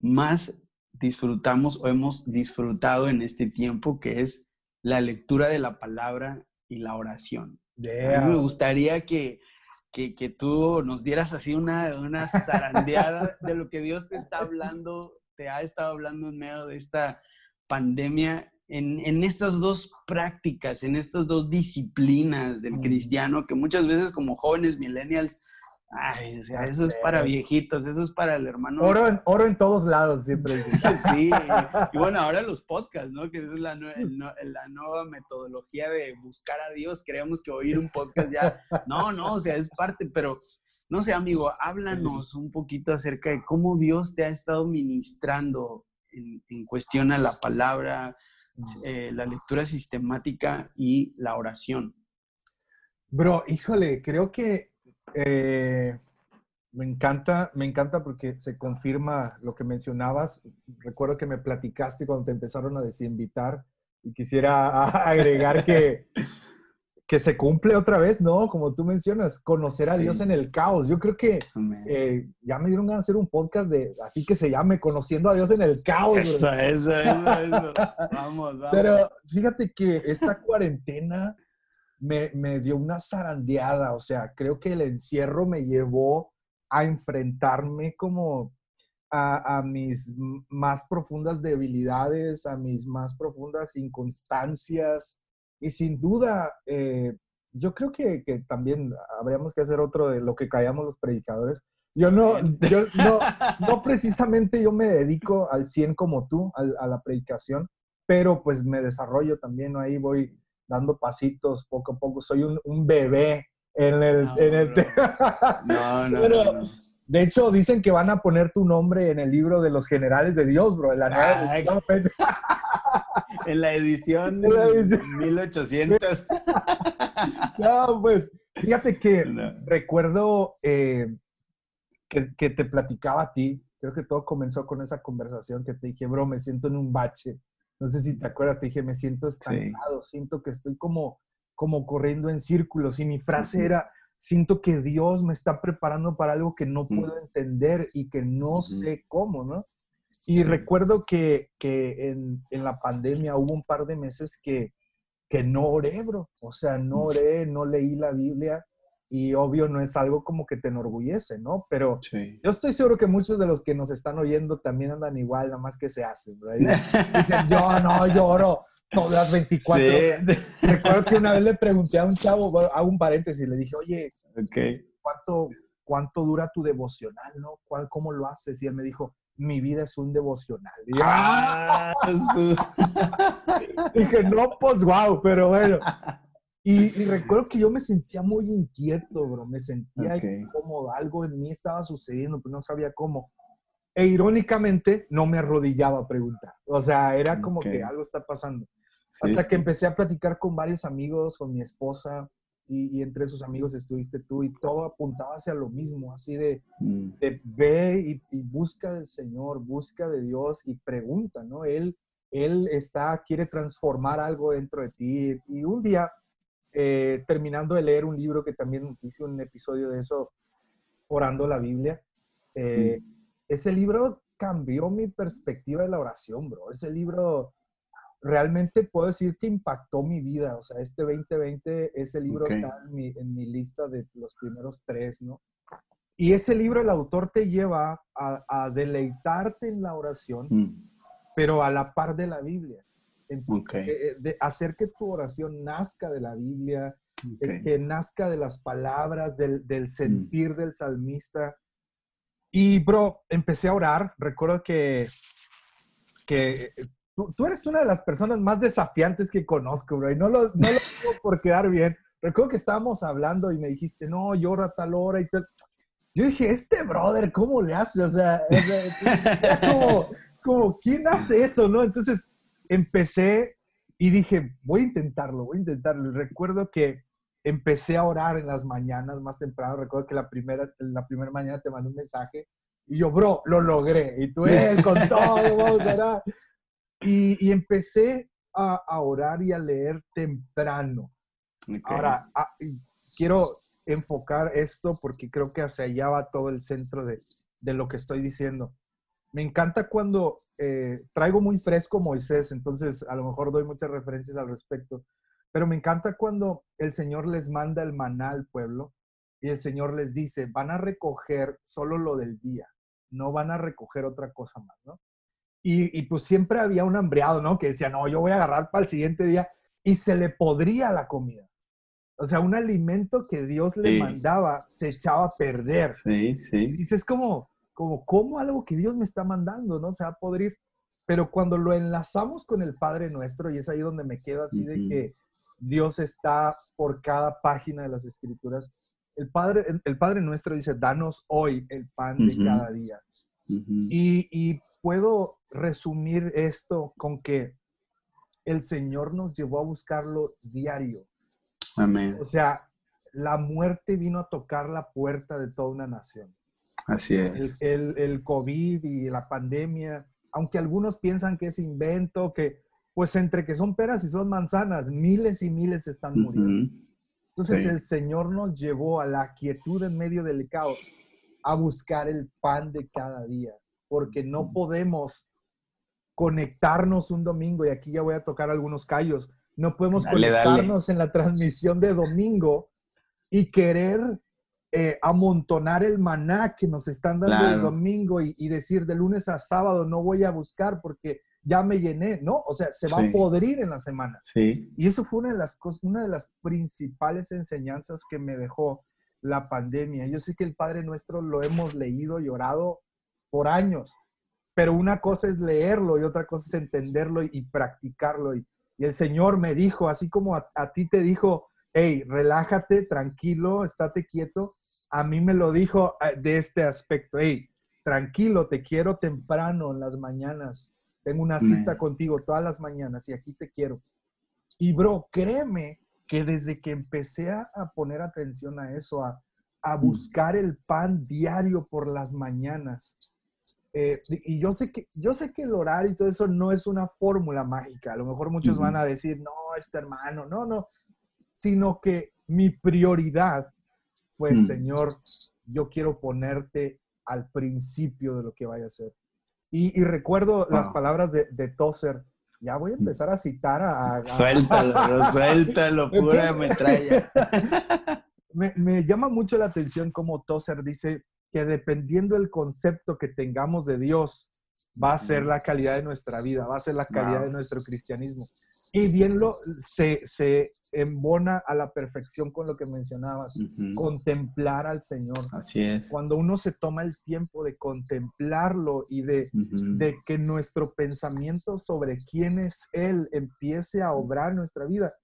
[SPEAKER 1] más disfrutamos o hemos disfrutado en este tiempo, que es la lectura de la palabra y la oración. me gustaría que, que, que, tú nos dieras así una, una zarandeada de lo que Dios te está <laughs> hablando, te ha estado hablando en medio de esta pandemia en, estas dos prácticas, en estas dos disciplinas del cristiano, que muchas veces como jóvenes millennials, ay, o sea, eso es para viejitos, eso es para el hermano.
[SPEAKER 2] Oro en, oro en todos lados, siempre. <laughs>
[SPEAKER 1] sí, y bueno, ahora los podcasts, ¿no? Que es la, la nueva metodología de buscar a Dios, creemos que oír un <laughs> podcast ya, no, no, o sea, es parte, pero no sé, amigo, háblanos un poquito acerca de cómo Dios te ha estado ministrando en, cuestión a la palabra, eh, la lectura sistemática y la oración?
[SPEAKER 2] Bro, híjole, creo que eh, me encanta, me encanta porque se confirma lo que mencionabas. Recuerdo que me platicaste cuando te empezaron a desinvitar y quisiera <laughs> agregar que, que se cumple otra vez, ¿no? Como tú mencionas, conocer a Dios en el caos. Yo creo que eh, ya me dieron ganas de hacer un podcast de, así que se llame, Conociendo a Dios en el caos.
[SPEAKER 1] Eso, eso, eso, vamos, vamos.
[SPEAKER 2] Pero fíjate que esta cuarentena me, me dio una zarandeada, o sea, creo que el encierro me llevó a enfrentarme como a, a, mis más profundas debilidades, a mis más profundas inconstancias, y sin duda, eh, yo creo que, que, también habríamos que hacer otro de lo que callamos los predicadores. Yo no, yo no, <laughs> no precisamente yo me dedico al 100 como tú, a, la predicación, pero pues me desarrollo también, ahí voy dando pasitos poco a poco, soy un, un bebé en el... No, en el... no, no, <laughs> pero, De hecho, dicen que van a poner tu nombre en el libro de los generales de Dios, bro. La <laughs>
[SPEAKER 1] en la edición, la edición. 1800. <laughs>
[SPEAKER 2] no, pues, fíjate que recuerdo eh, que, que, te platicaba a ti, creo que todo comenzó con esa conversación que te dije, bro, me siento en un bache. No sé si te acuerdas, te dije, me siento estancado, siento que estoy como, como corriendo en círculos. Y mi frase era, siento que Dios me está preparando para algo que no puedo entender y que no sé cómo, ¿no? Y recuerdo que, que en, en, la pandemia hubo un par de meses que, que no oré, bro. O sea, no oré, no leí la Biblia y obvio no es algo como que te enorgullece, ¿no? Pero yo estoy seguro que muchos de los que nos están oyendo también andan igual, nada más que se hacen, ¿verdad? Dicen, yo no, yo oro todas las 24 <laughs> Recuerdo que una vez le pregunté a un chavo, hago un paréntesis, le dije, oye, ¿cuánto, ¿cuánto dura tu devocional, no? ¿Cuál, ¿Cómo lo haces? Y él me dijo, mi vida es un devocional. Ah, <laughs> dije, no, pues wow, pero bueno. Y, recuerdo que yo me sentía muy inquieto, bro. Me sentía como algo en mí estaba sucediendo, pero no sabía cómo. E irónicamente, no me arrodillaba a preguntar. O sea, era como que algo está pasando. Hasta que empecé a platicar con varios amigos, con mi esposa, y, entre esos amigos estuviste tú y todo apuntaba hacia lo mismo, así de, mm. de ve y, busca del Señor, busca de Dios y pregunta, ¿no? Él, él está, quiere transformar algo dentro de ti. Y un día, eh, terminando de leer un libro que también hice un episodio de eso, orando la Biblia, eh, mm. ese libro cambió mi perspectiva de la oración, bro. Ese libro realmente puedo decir que impactó mi vida. O sea, este 2020, ese libro está en mi, en mi, lista de los primeros tres, ¿no? Y ese libro, el autor te lleva a, a deleitarte en la oración, mm. pero a la par de la Biblia. En, eh, eh, de hacer que tu oración nazca de la Biblia, eh, que nazca de las palabras, del, del mm. sentir del salmista. Y, bro, empecé a orar. Recuerdo que, que Tú, eres una de las personas más desafiantes que conozco, bro, y no lo, no lo <laughs> digo por quedar bien. Recuerdo que estábamos hablando y me dijiste, no, llora a tal hora y tal. Yo dije, este brother, ¿cómo le hace? O sea, como, como, ¿quién hace eso, no? Entonces empecé y dije, voy a intentarlo, voy a intentarlo. Y recuerdo que empecé a orar en las mañanas más temprano. Recuerdo que la primera, la primera mañana te mandé un mensaje y yo, bro, lo logré. Y tú, eh, con todo, vamos a orar. Y, empecé a, orar y a leer temprano. Ahora, ah, quiero enfocar esto porque creo que hacia allá va todo el centro de, lo que estoy diciendo. Me encanta cuando eh, traigo muy fresco Moisés, entonces a lo mejor doy muchas referencias al respecto, pero me encanta cuando el Señor les manda el maná al pueblo y el Señor les dice, van a recoger solo lo del día, no van a recoger otra cosa más, ¿no? Y, pues siempre había un hambreado, ¿no? Que decía, no, yo voy a agarrar para el siguiente día y se le podría la comida. O sea, un alimento que Dios le mandaba se echaba a perder.
[SPEAKER 1] Sí, sí.
[SPEAKER 2] Y dices como, como, ¿cómo algo que Dios me está mandando, no? Se va a podrir. Pero cuando lo enlazamos con el Padre Nuestro, y es ahí donde me quedo así de que Dios está por cada página de las Escrituras, el Padre, el, Padre Nuestro dice, danos hoy el pan de cada día. y, y puedo resumir esto con que el Señor nos llevó a buscarlo diario.
[SPEAKER 1] Amén.
[SPEAKER 2] O sea, la muerte vino a tocar la puerta de toda una nación.
[SPEAKER 1] Así es.
[SPEAKER 2] El, el, COVID y la pandemia, aunque algunos piensan que es invento, que pues entre que son peras y son manzanas, miles y miles están muriendo. Entonces el Señor nos llevó a la quietud en medio del caos, a buscar el pan de cada día, porque no podemos conectarnos un domingo, y aquí ya voy a tocar algunos callos, no podemos conectarnos en la transmisión de domingo y querer eh, amontonar el maná que nos están dando el domingo y, decir de lunes a sábado no voy a buscar porque ya me llené, ¿no? O sea, se va a podrir en la semana.
[SPEAKER 1] Sí.
[SPEAKER 2] Y eso fue una de las cosas, una de las principales enseñanzas que me dejó la pandemia. Yo sé que el Padre Nuestro lo hemos leído y orado por años, pero una cosa es leerlo y otra cosa es entenderlo y, practicarlo. Y, el Señor me dijo, así como a, ti te dijo, hey, relájate, tranquilo, estate quieto, a mí me lo dijo eh, de este aspecto, hey, tranquilo, te quiero temprano en las mañanas, tengo una cita contigo todas las mañanas y aquí te quiero. Y bro, créeme que desde que empecé a poner atención a eso, a, a mm. buscar el pan diario por las mañanas, eh, y yo sé, que, yo sé que el horario y todo eso no es una fórmula mágica. A lo mejor muchos van a decir, no, este hermano, no, no. Sino que mi prioridad, pues, mm. Señor, yo quiero ponerte al principio de lo que vaya a hacer. Y, recuerdo las palabras de, de Tozer. Ya voy a mm. empezar a citar a... <laughs>
[SPEAKER 1] suéltalo, <laughs> suéltalo, pura metralla. <laughs>
[SPEAKER 2] me, me llama mucho la atención como Tozer dice, que dependiendo del concepto que tengamos de Dios, va a ser la calidad de nuestra vida, va a ser la calidad de nuestro cristianismo. Y bien lo, se, se embona a la perfección con lo que mencionabas, contemplar al Señor.
[SPEAKER 1] Así es.
[SPEAKER 2] Cuando uno se toma el tiempo de contemplarlo y de, de que nuestro pensamiento sobre quién es Él empiece a obrar nuestra vida,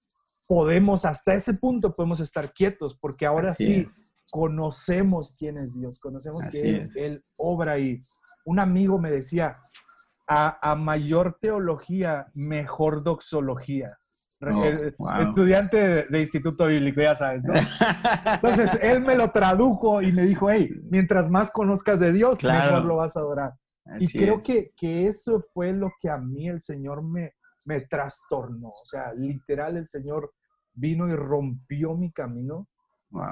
[SPEAKER 2] podemos, hasta ese punto podemos estar quietos, porque ahora sí, conocemos quién es Dios, conocemos que él, obra y un amigo me decía, a, mayor teología, mejor doxología. Oh, estudiante de, Instituto Bíblico, ya sabes, ¿no? Entonces, <laughs> él me lo tradujo y me dijo, hey, mientras más conozcas de Dios, mejor lo vas a adorar. y creo que, que, eso fue lo que a mí el Señor me, me trastornó. O sea, literal, el Señor vino y rompió mi camino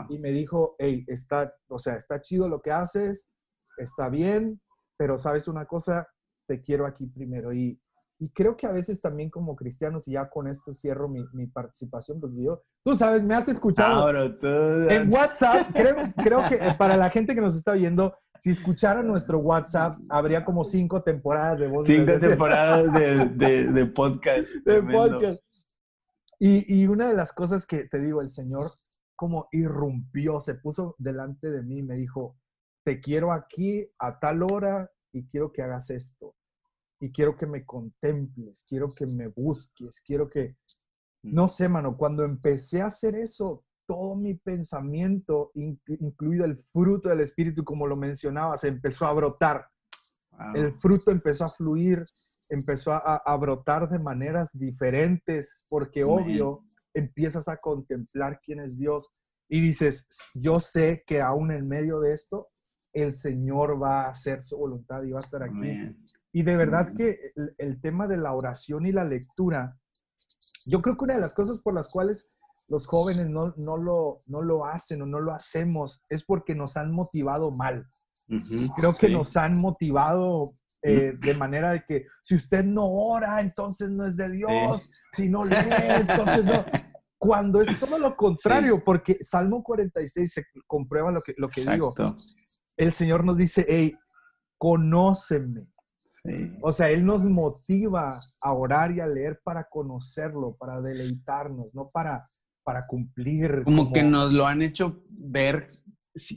[SPEAKER 2] y me dijo, hey, está, o sea, está chido lo que haces, está bien, pero sabes una cosa, te quiero aquí primero. Y, y creo que a veces también como cristianos, y ya con esto cierro mi, mi participación, porque yo, tú sabes, me has escuchado en WhatsApp, creo, <laughs> creo que para la gente que nos está oyendo, si escucharan nuestro WhatsApp, habría como cinco temporadas de voz.
[SPEAKER 1] Cinco temporadas de, <laughs> de, de, podcast.
[SPEAKER 2] De podcast. Y, y, una de las cosas que te digo, el Señor como irrumpió, se puso delante de mí y me dijo, te quiero aquí a tal hora y quiero que hagas esto. Y quiero que me contemples, quiero que me busques, quiero que... Mm. No sé, mano, cuando empecé a hacer eso, todo mi pensamiento, incluido el fruto del Espíritu, como lo mencionabas, empezó a brotar. El fruto empezó a fluir, empezó a, brotar de maneras diferentes, porque obvio, empiezas a contemplar quién es Dios y dices, yo sé que aún en medio de esto, el Señor va a hacer su voluntad y va a estar aquí. Y de verdad que el, tema de la oración y la lectura, yo creo que una de las cosas por las cuales los jóvenes no, no, lo, no lo hacen o no lo hacemos es porque nos han motivado mal. Creo que nos han motivado eh, de manera de que si usted no ora, entonces no es de Dios, si no lee, entonces no. <laughs> Cuando es todo lo contrario, porque Salmo 46 se comprueba lo que, lo que digo. El Señor nos dice, hey, conóceme. O sea, Él nos motiva a orar y a leer para conocerlo, para deleitarnos, no para, para cumplir.
[SPEAKER 1] Como, que nos lo han hecho ver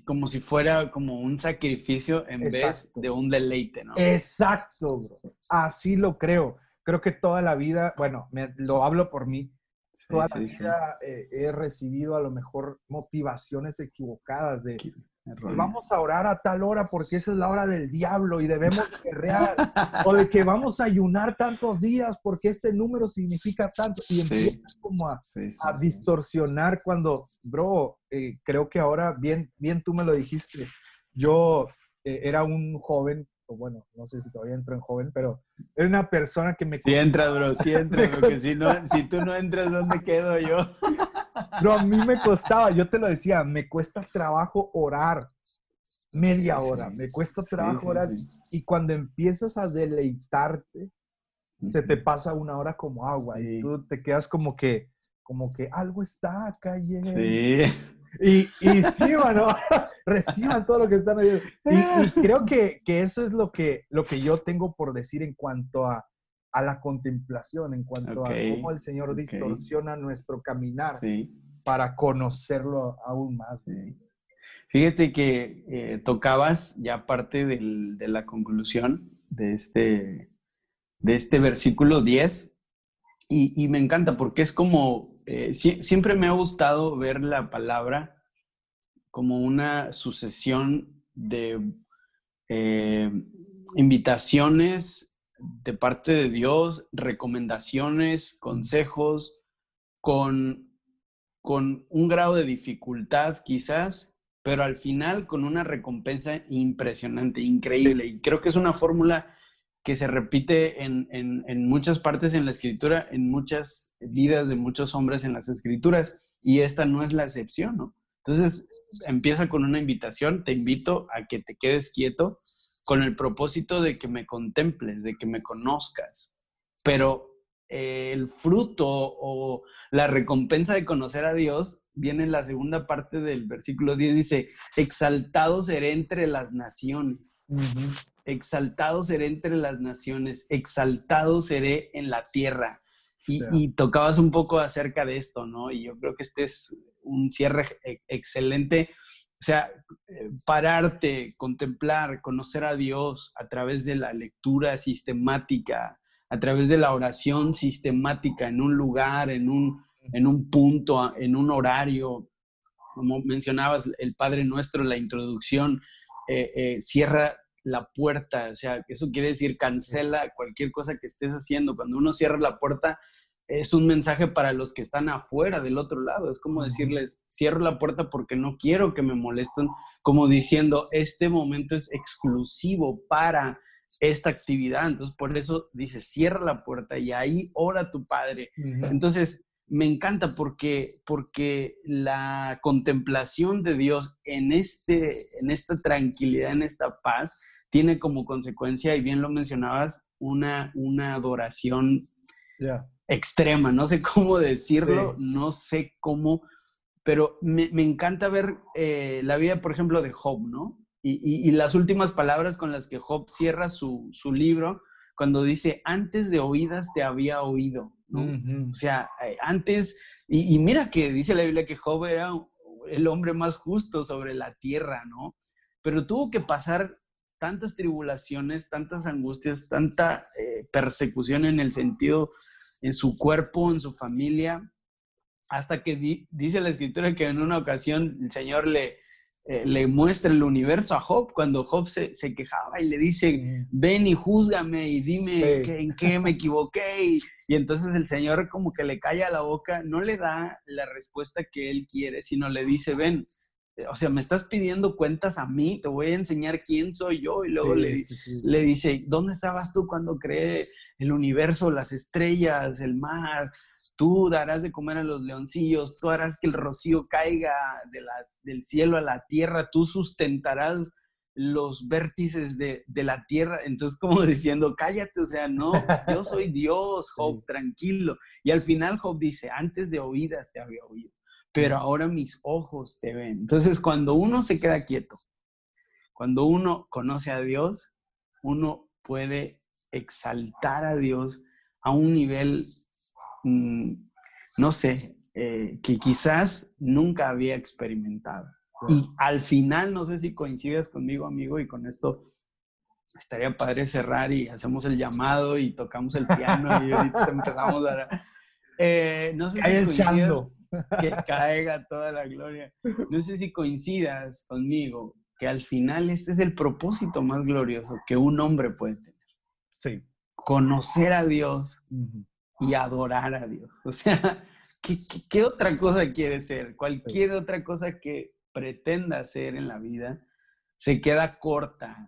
[SPEAKER 1] como si fuera como un sacrificio en vez de un deleite, ¿no?
[SPEAKER 2] Exacto, bro. Así lo creo. Creo que toda la vida, bueno, me, lo hablo por mí, Toda la vida eh, he recibido a lo mejor motivaciones equivocadas de, vamos a orar a tal hora porque esa es la hora del diablo y debemos guerrear. <laughs> o de que vamos a ayunar tantos días porque este número significa tanto. Y empieza como a, a, distorsionar cuando, bro, eh, creo que ahora, bien, bien tú me lo dijiste, yo eh, era un joven bueno, no sé si todavía entro en joven, pero era una persona que me...
[SPEAKER 1] Sí entra, bro, sí <laughs> entra, porque si, no, si tú no entras, ¿dónde quedo yo? <laughs>
[SPEAKER 2] Bro, a mí me costaba, yo te lo decía, me cuesta trabajo orar media hora, me cuesta trabajo orar. Y cuando empiezas a deleitarte, se te pasa una hora como agua y tú te quedas como que, como que algo está cayendo. Sí. Y, y sí, bueno, <laughs> reciban todo lo que están oyendo. Y, creo que, que, eso es lo que, lo que yo tengo por decir en cuanto a, a la contemplación, en cuanto a cómo el Señor distorsiona nuestro caminar para conocerlo aún más.
[SPEAKER 1] Fíjate que eh, tocabas ya parte del, de la conclusión de este, de este versículo 10 y, y me encanta porque es como eh, siempre me ha gustado ver la palabra como una sucesión de eh, invitaciones de parte de Dios, recomendaciones, consejos, con, con un grado de dificultad quizás, pero al final con una recompensa impresionante, increíble. Y creo que es una fórmula que se repite en, en, muchas partes en la escritura, en muchas vidas de muchos hombres en las escrituras, y esta no es la excepción, ¿no? Entonces, empieza con una invitación, te invito a que te quedes quieto con el propósito de que me contemples, de que me conozcas, pero eh, el fruto o la recompensa de conocer a Dios viene en la segunda parte del versículo 10, dice, exaltado seré entre las naciones exaltado seré entre las naciones, exaltado seré en la tierra. Y, tocabas un poco acerca de esto, ¿no? Y yo creo que este es un cierre excelente. O sea, eh, pararte, contemplar, conocer a Dios a través de la lectura sistemática, a través de la oración sistemática en un lugar, en un, en un punto, en un horario. Como mencionabas, el Padre Nuestro, la introducción, eh, eh, cierra la puerta, o sea, eso quiere decir cancela cualquier cosa que estés haciendo. Cuando uno cierra la puerta, es un mensaje para los que están afuera del otro lado. Es como decirles, cierro la puerta porque no quiero que me molesten, como diciendo, este momento es exclusivo para esta actividad. Entonces, por eso dice, cierra la puerta y ahí ora tu Padre. Entonces, me encanta porque, porque la contemplación de Dios en, este, en esta tranquilidad, en esta paz, tiene como consecuencia, y bien lo mencionabas, una, una adoración extrema. No sé cómo decirlo, no sé cómo, pero me, encanta ver eh, la vida, por ejemplo, de Job, ¿no? Y, y, las últimas palabras con las que Job cierra su, su libro, cuando dice, antes de oídas te había oído. O sea, eh, antes, y, mira que dice la Biblia que Job era el hombre más justo sobre la tierra, ¿no? Pero tuvo que pasar tantas tribulaciones, tantas angustias, tanta eh, persecución en el sentido, en su cuerpo, en su familia, hasta que dice la escritura que en una ocasión el Señor le, eh, le muestra el universo a Job cuando Job se, quejaba y le dice, ven y júzgame y dime en qué me equivoqué. Y, entonces el Señor como que le calla la boca, no le da la respuesta que él quiere, sino le dice, ven, o sea, me estás pidiendo cuentas a mí, te voy a enseñar quién soy yo. Y luego le, le dice, ¿dónde estabas tú cuando creé el universo, las estrellas, el mar? Tú darás de comer a los leoncillos, tú harás que el rocío caiga del cielo a la tierra, tú sustentarás los vértices de, la tierra. Entonces, como <laughs> diciendo, cállate, o sea, no, yo soy <laughs> Dios, Job, tranquilo. Y al final Job dice, antes de oídas te había oído, pero ahora mis ojos te ven. Entonces, cuando uno se queda quieto, cuando uno conoce a Dios, uno puede exaltar a Dios a un nivel Mm, no sé, eh, que quizás nunca había experimentado. Y al final, no sé si coincides conmigo, amigo, y con esto estaría padre cerrar y hacemos el llamado y tocamos el piano y ahorita empezamos a... Eh, no sé si
[SPEAKER 2] el chando.
[SPEAKER 1] que caiga toda la gloria. No sé si coincidas conmigo que al final este es el propósito más glorioso que un hombre puede tener.
[SPEAKER 2] Sí.
[SPEAKER 1] Conocer a Dios y adorar a Dios. O sea, <laughs> ¿qué, otra cosa quiere ser? Cualquier otra cosa que pretenda hacer en la vida se queda corta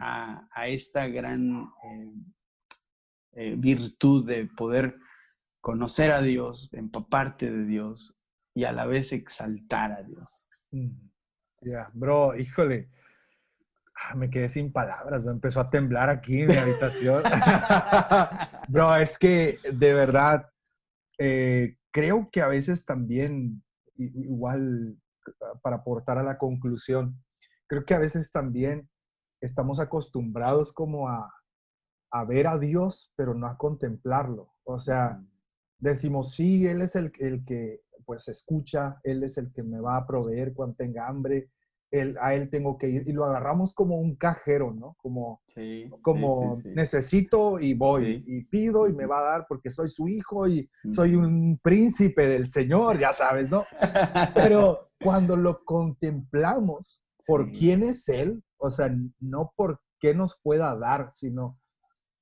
[SPEAKER 1] a, esta gran eh, eh, virtud de poder conocer a Dios, empaparte de Dios y a la vez exaltar a Dios.
[SPEAKER 2] Ya, bro, híjole, me quedé sin palabras, me empezó a temblar aquí en mi habitación. <laughs> bro, es que de verdad, eh, creo que a veces también, igual para aportar a la conclusión, creo que a veces también estamos acostumbrados como a, a ver a Dios, pero no a contemplarlo. O sea, decimos, sí, Él es el, el que pues escucha, Él es el que me va a proveer cuando tenga hambre, él, a Él tengo que ir y lo agarramos como un cajero, ¿no? Como, como necesito y voy y pido y me va a dar porque soy su hijo y soy un príncipe del Señor, ya sabes, ¿no? Pero <laughs> cuando lo contemplamos por quién es Él, o sea, no por qué nos pueda dar, sino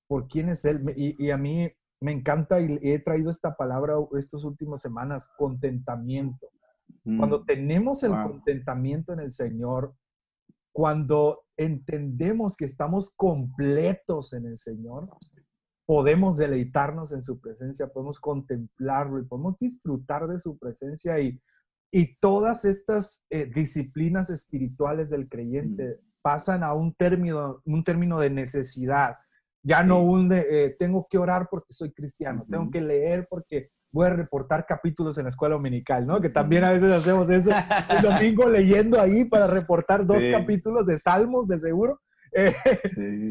[SPEAKER 2] por quién es Él. Y, y a mí me encanta y he traído esta palabra estas últimas semanas, contentamiento. Cuando mm, tenemos el contentamiento en el Señor, cuando entendemos que estamos completos en el Señor, podemos deleitarnos en su presencia, podemos contemplarlo y podemos disfrutar de su presencia y, y todas estas eh, disciplinas espirituales del creyente mm. pasan a un término, un término de necesidad, ya no un de, eh, tengo que orar porque soy cristiano, tengo que leer porque voy a reportar capítulos en la escuela dominical, ¿no? Que también a veces <laughs> hacemos eso. El domingo leyendo ahí para reportar dos capítulos de salmos, de seguro. <laughs> Eh,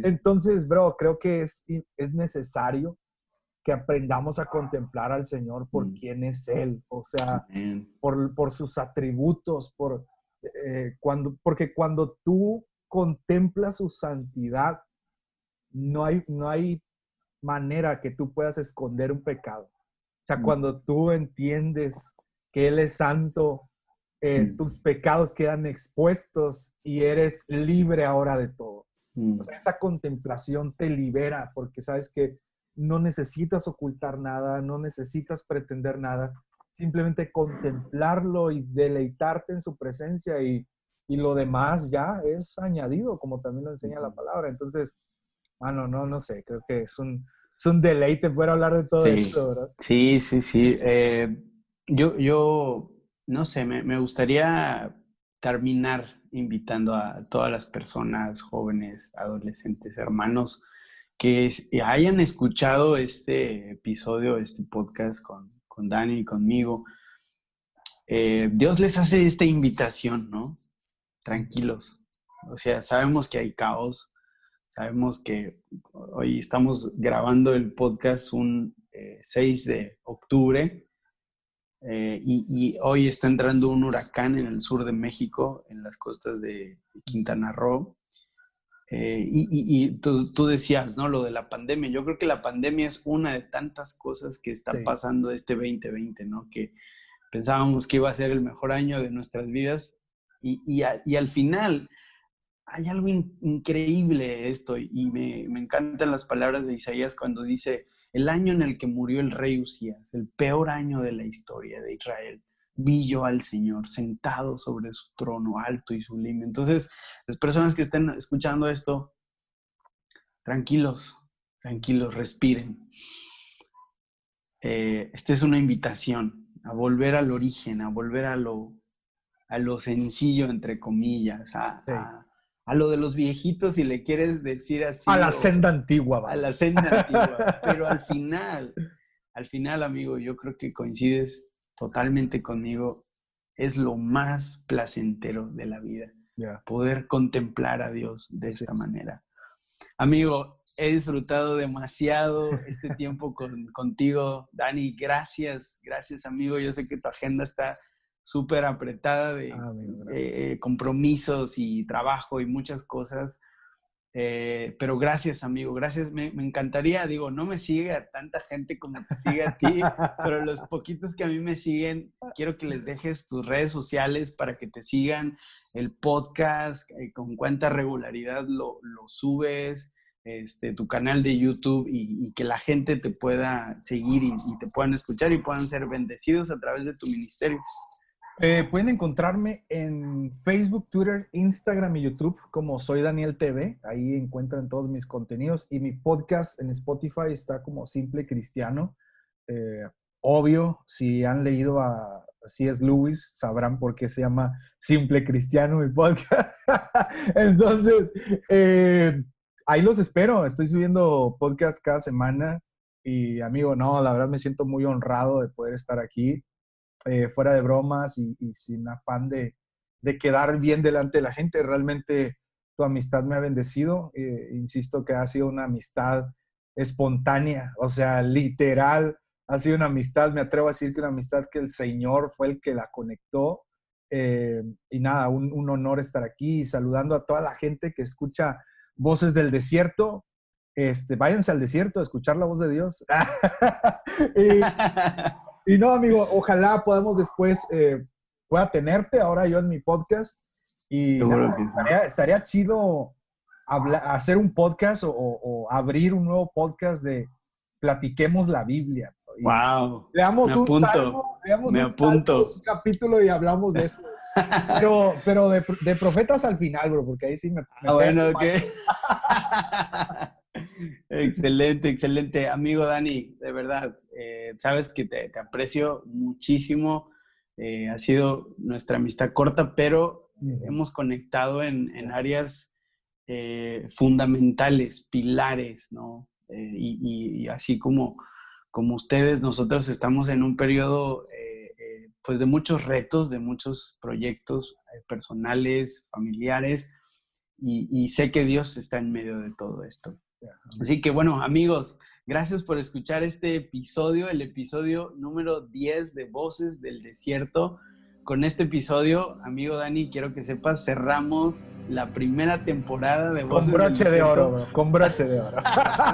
[SPEAKER 2] entonces, bro, creo que es, es necesario que aprendamos a contemplar al Señor por mm. quién es Él, o sea, por, por, sus atributos, por, eh, cuando, porque cuando tú contemplas su santidad, no hay, no hay manera que tú puedas esconder un pecado. O sea, mm. cuando tú entiendes que Él es santo, eh, mm. tus pecados quedan expuestos y eres libre ahora de todo. Mm. O sea, esa contemplación te libera porque sabes que no necesitas ocultar nada, no necesitas pretender nada, simplemente contemplarlo y deleitarte en su presencia y, y lo demás ya es añadido, como también lo enseña la palabra. Entonces, Ah, no, no, no sé, creo que es un, es un deleite poder hablar de todo esto, ¿verdad?
[SPEAKER 1] Sí, sí, sí. Eh, yo, yo, no sé, me, me, gustaría terminar invitando a todas las personas, jóvenes, adolescentes, hermanos, que hayan escuchado este episodio, este podcast con, con Dani y conmigo. Eh, Dios les hace esta invitación, ¿no? Tranquilos. O sea, sabemos que hay caos, Sabemos que hoy estamos grabando el podcast un 6 eh, de octubre eh, y, hoy está entrando un huracán en el sur de México, en las costas de Quintana Roo. Eh, y, tú, decías, ¿no? Lo de la pandemia. Yo creo que la pandemia es una de tantas cosas que está pasando este 2020, ¿no? Que pensábamos que iba a ser el mejor año de nuestras vidas y, al final hay algo increíble esto y me, encantan las palabras de Isaías cuando dice, el año en el que murió el rey Usías, el peor año de la historia de Israel, vi yo al Señor sentado sobre su trono alto y sublime. Entonces, las personas que estén escuchando esto, tranquilos, tranquilos, respiren. Eh, esta es una invitación a volver al origen, a volver a lo, a lo sencillo, entre comillas, a a lo de los viejitos, si le quieres decir así.
[SPEAKER 2] A la senda antigua,
[SPEAKER 1] A la senda <laughs> antigua. Pero al final, al final, amigo, yo creo que coincides totalmente conmigo. Es lo más placentero de la vida. Poder contemplar a Dios de esta manera. Amigo, he disfrutado demasiado este tiempo con, contigo, Dani. Gracias, gracias, amigo. Yo sé que tu agenda está súper apretada de ah, eh, compromisos y trabajo y muchas cosas. Eh, pero gracias, amigo, gracias. Me, encantaría, digo, no me sigue a tanta gente como te sigue a ti, <laughs> pero los poquitos que a mí me siguen, quiero que les dejes tus redes sociales para que te sigan, el podcast, eh, con cuánta regularidad lo, subes, este, tu canal de YouTube y, que la gente te pueda seguir y, y te puedan escuchar y puedan ser bendecidos a través de tu ministerio.
[SPEAKER 2] Eh, pueden encontrarme en Facebook, Twitter, Instagram y YouTube como Soy Daniel TV. Ahí encuentran todos mis contenidos y mi podcast en Spotify está como Simple Cristiano. Eh, obvio, si han leído a C.S. Lewis, sabrán por qué se llama Simple Cristiano mi podcast. <laughs> Entonces, eh, ahí los espero. Estoy subiendo podcast cada semana y amigo, no, la verdad me siento muy honrado de poder estar aquí. Eh, fuera de bromas y, sin afán de, quedar bien delante de la gente. Realmente tu amistad me ha bendecido. Eh, insisto que ha sido una amistad espontánea, o sea, literal, ha sido una amistad, me atrevo a decir que una amistad que el Señor fue el que la conectó. Eh, y nada, un, un, honor estar aquí saludando a toda la gente que escucha Voces del Desierto. Este, váyanse al desierto a escuchar la voz de Dios. <laughs> y, <laughs> y no, amigo, ojalá podamos después, eh, pueda tenerte ahora yo en mi podcast. Y estaría, chido hacer un podcast o, abrir un nuevo podcast de Platiquemos la Biblia.
[SPEAKER 1] wow.
[SPEAKER 2] Leamos un salmo, leamos un capítulo y hablamos de eso. Pero, pero de, profetas al final, bro, porque ahí sí me...
[SPEAKER 1] ah, bueno, ok. <laughs> <laughs> excelente, excelente. Amigo Dani, de verdad, eh, sabes que te, aprecio muchísimo. Eh, ha sido nuestra amistad corta, pero hemos conectado en, áreas eh, fundamentales, pilares, ¿no? Y, así como, como ustedes, nosotros estamos en un periodo pues de muchos retos, de muchos proyectos personales, familiares, y, sé que Dios está en medio de todo esto. Así que bueno, amigos, gracias por escuchar este episodio, el episodio número 10 de Voces del Desierto. Con este episodio, amigo Dani, quiero que sepas, cerramos la primera temporada de Voces
[SPEAKER 2] con broche de oro, con broche de oro.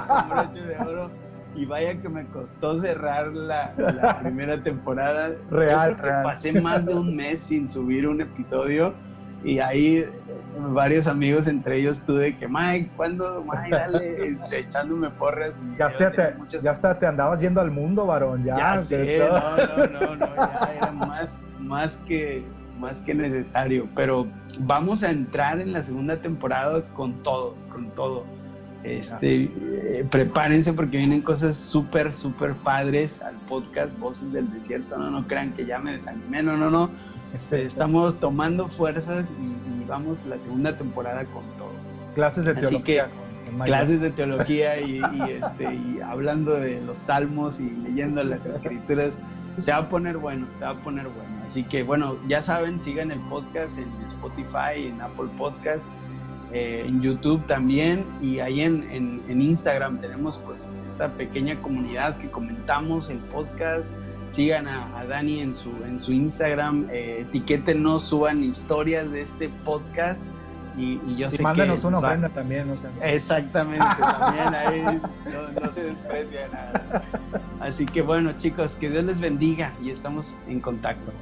[SPEAKER 1] con broche de oro. Y vaya que me costó cerrar la, primera temporada.
[SPEAKER 2] Real,
[SPEAKER 1] real. Pasé más de un mes sin subir un episodio y ahí varios amigos, entre ellos tú, de que, Mike, ¿cuándo? Mike, dale, <laughs> este, echándome porras. Y
[SPEAKER 2] ya, te, ya hasta te andabas yendo al mundo, varón, ya.
[SPEAKER 1] Ya sé, no, no, no, no, ya <laughs> era más, más, que, más que necesario. Pero vamos a entrar en la segunda temporada con todo, con todo. Este, eh, prepárense porque vienen cosas súper, súper padres al podcast Voces del Desierto. No, no crean que ya me desanimé, no, no, no este, estamos tomando fuerzas y, vamos la segunda temporada con todo.
[SPEAKER 2] Clases de teología.
[SPEAKER 1] clases de teología y, <laughs> este, y hablando de los salmos y leyendo las escrituras. Se va a poner bueno, se va a poner bueno. Así que bueno, ya saben, sigan el podcast en Spotify, en Apple Podcast, eh, en YouTube también y ahí en, en, en Instagram tenemos pues esta pequeña comunidad que comentamos el podcast sigan a, Dani en su, en su Instagram, eh, etiquétenos, suban historias de este podcast. Y, yo sé
[SPEAKER 2] mándanos una ofrenda también, no
[SPEAKER 1] Exactamente, también <laughs> ahí no, se desprecia nada. Así que bueno, chicos, que Dios les bendiga y estamos en contacto.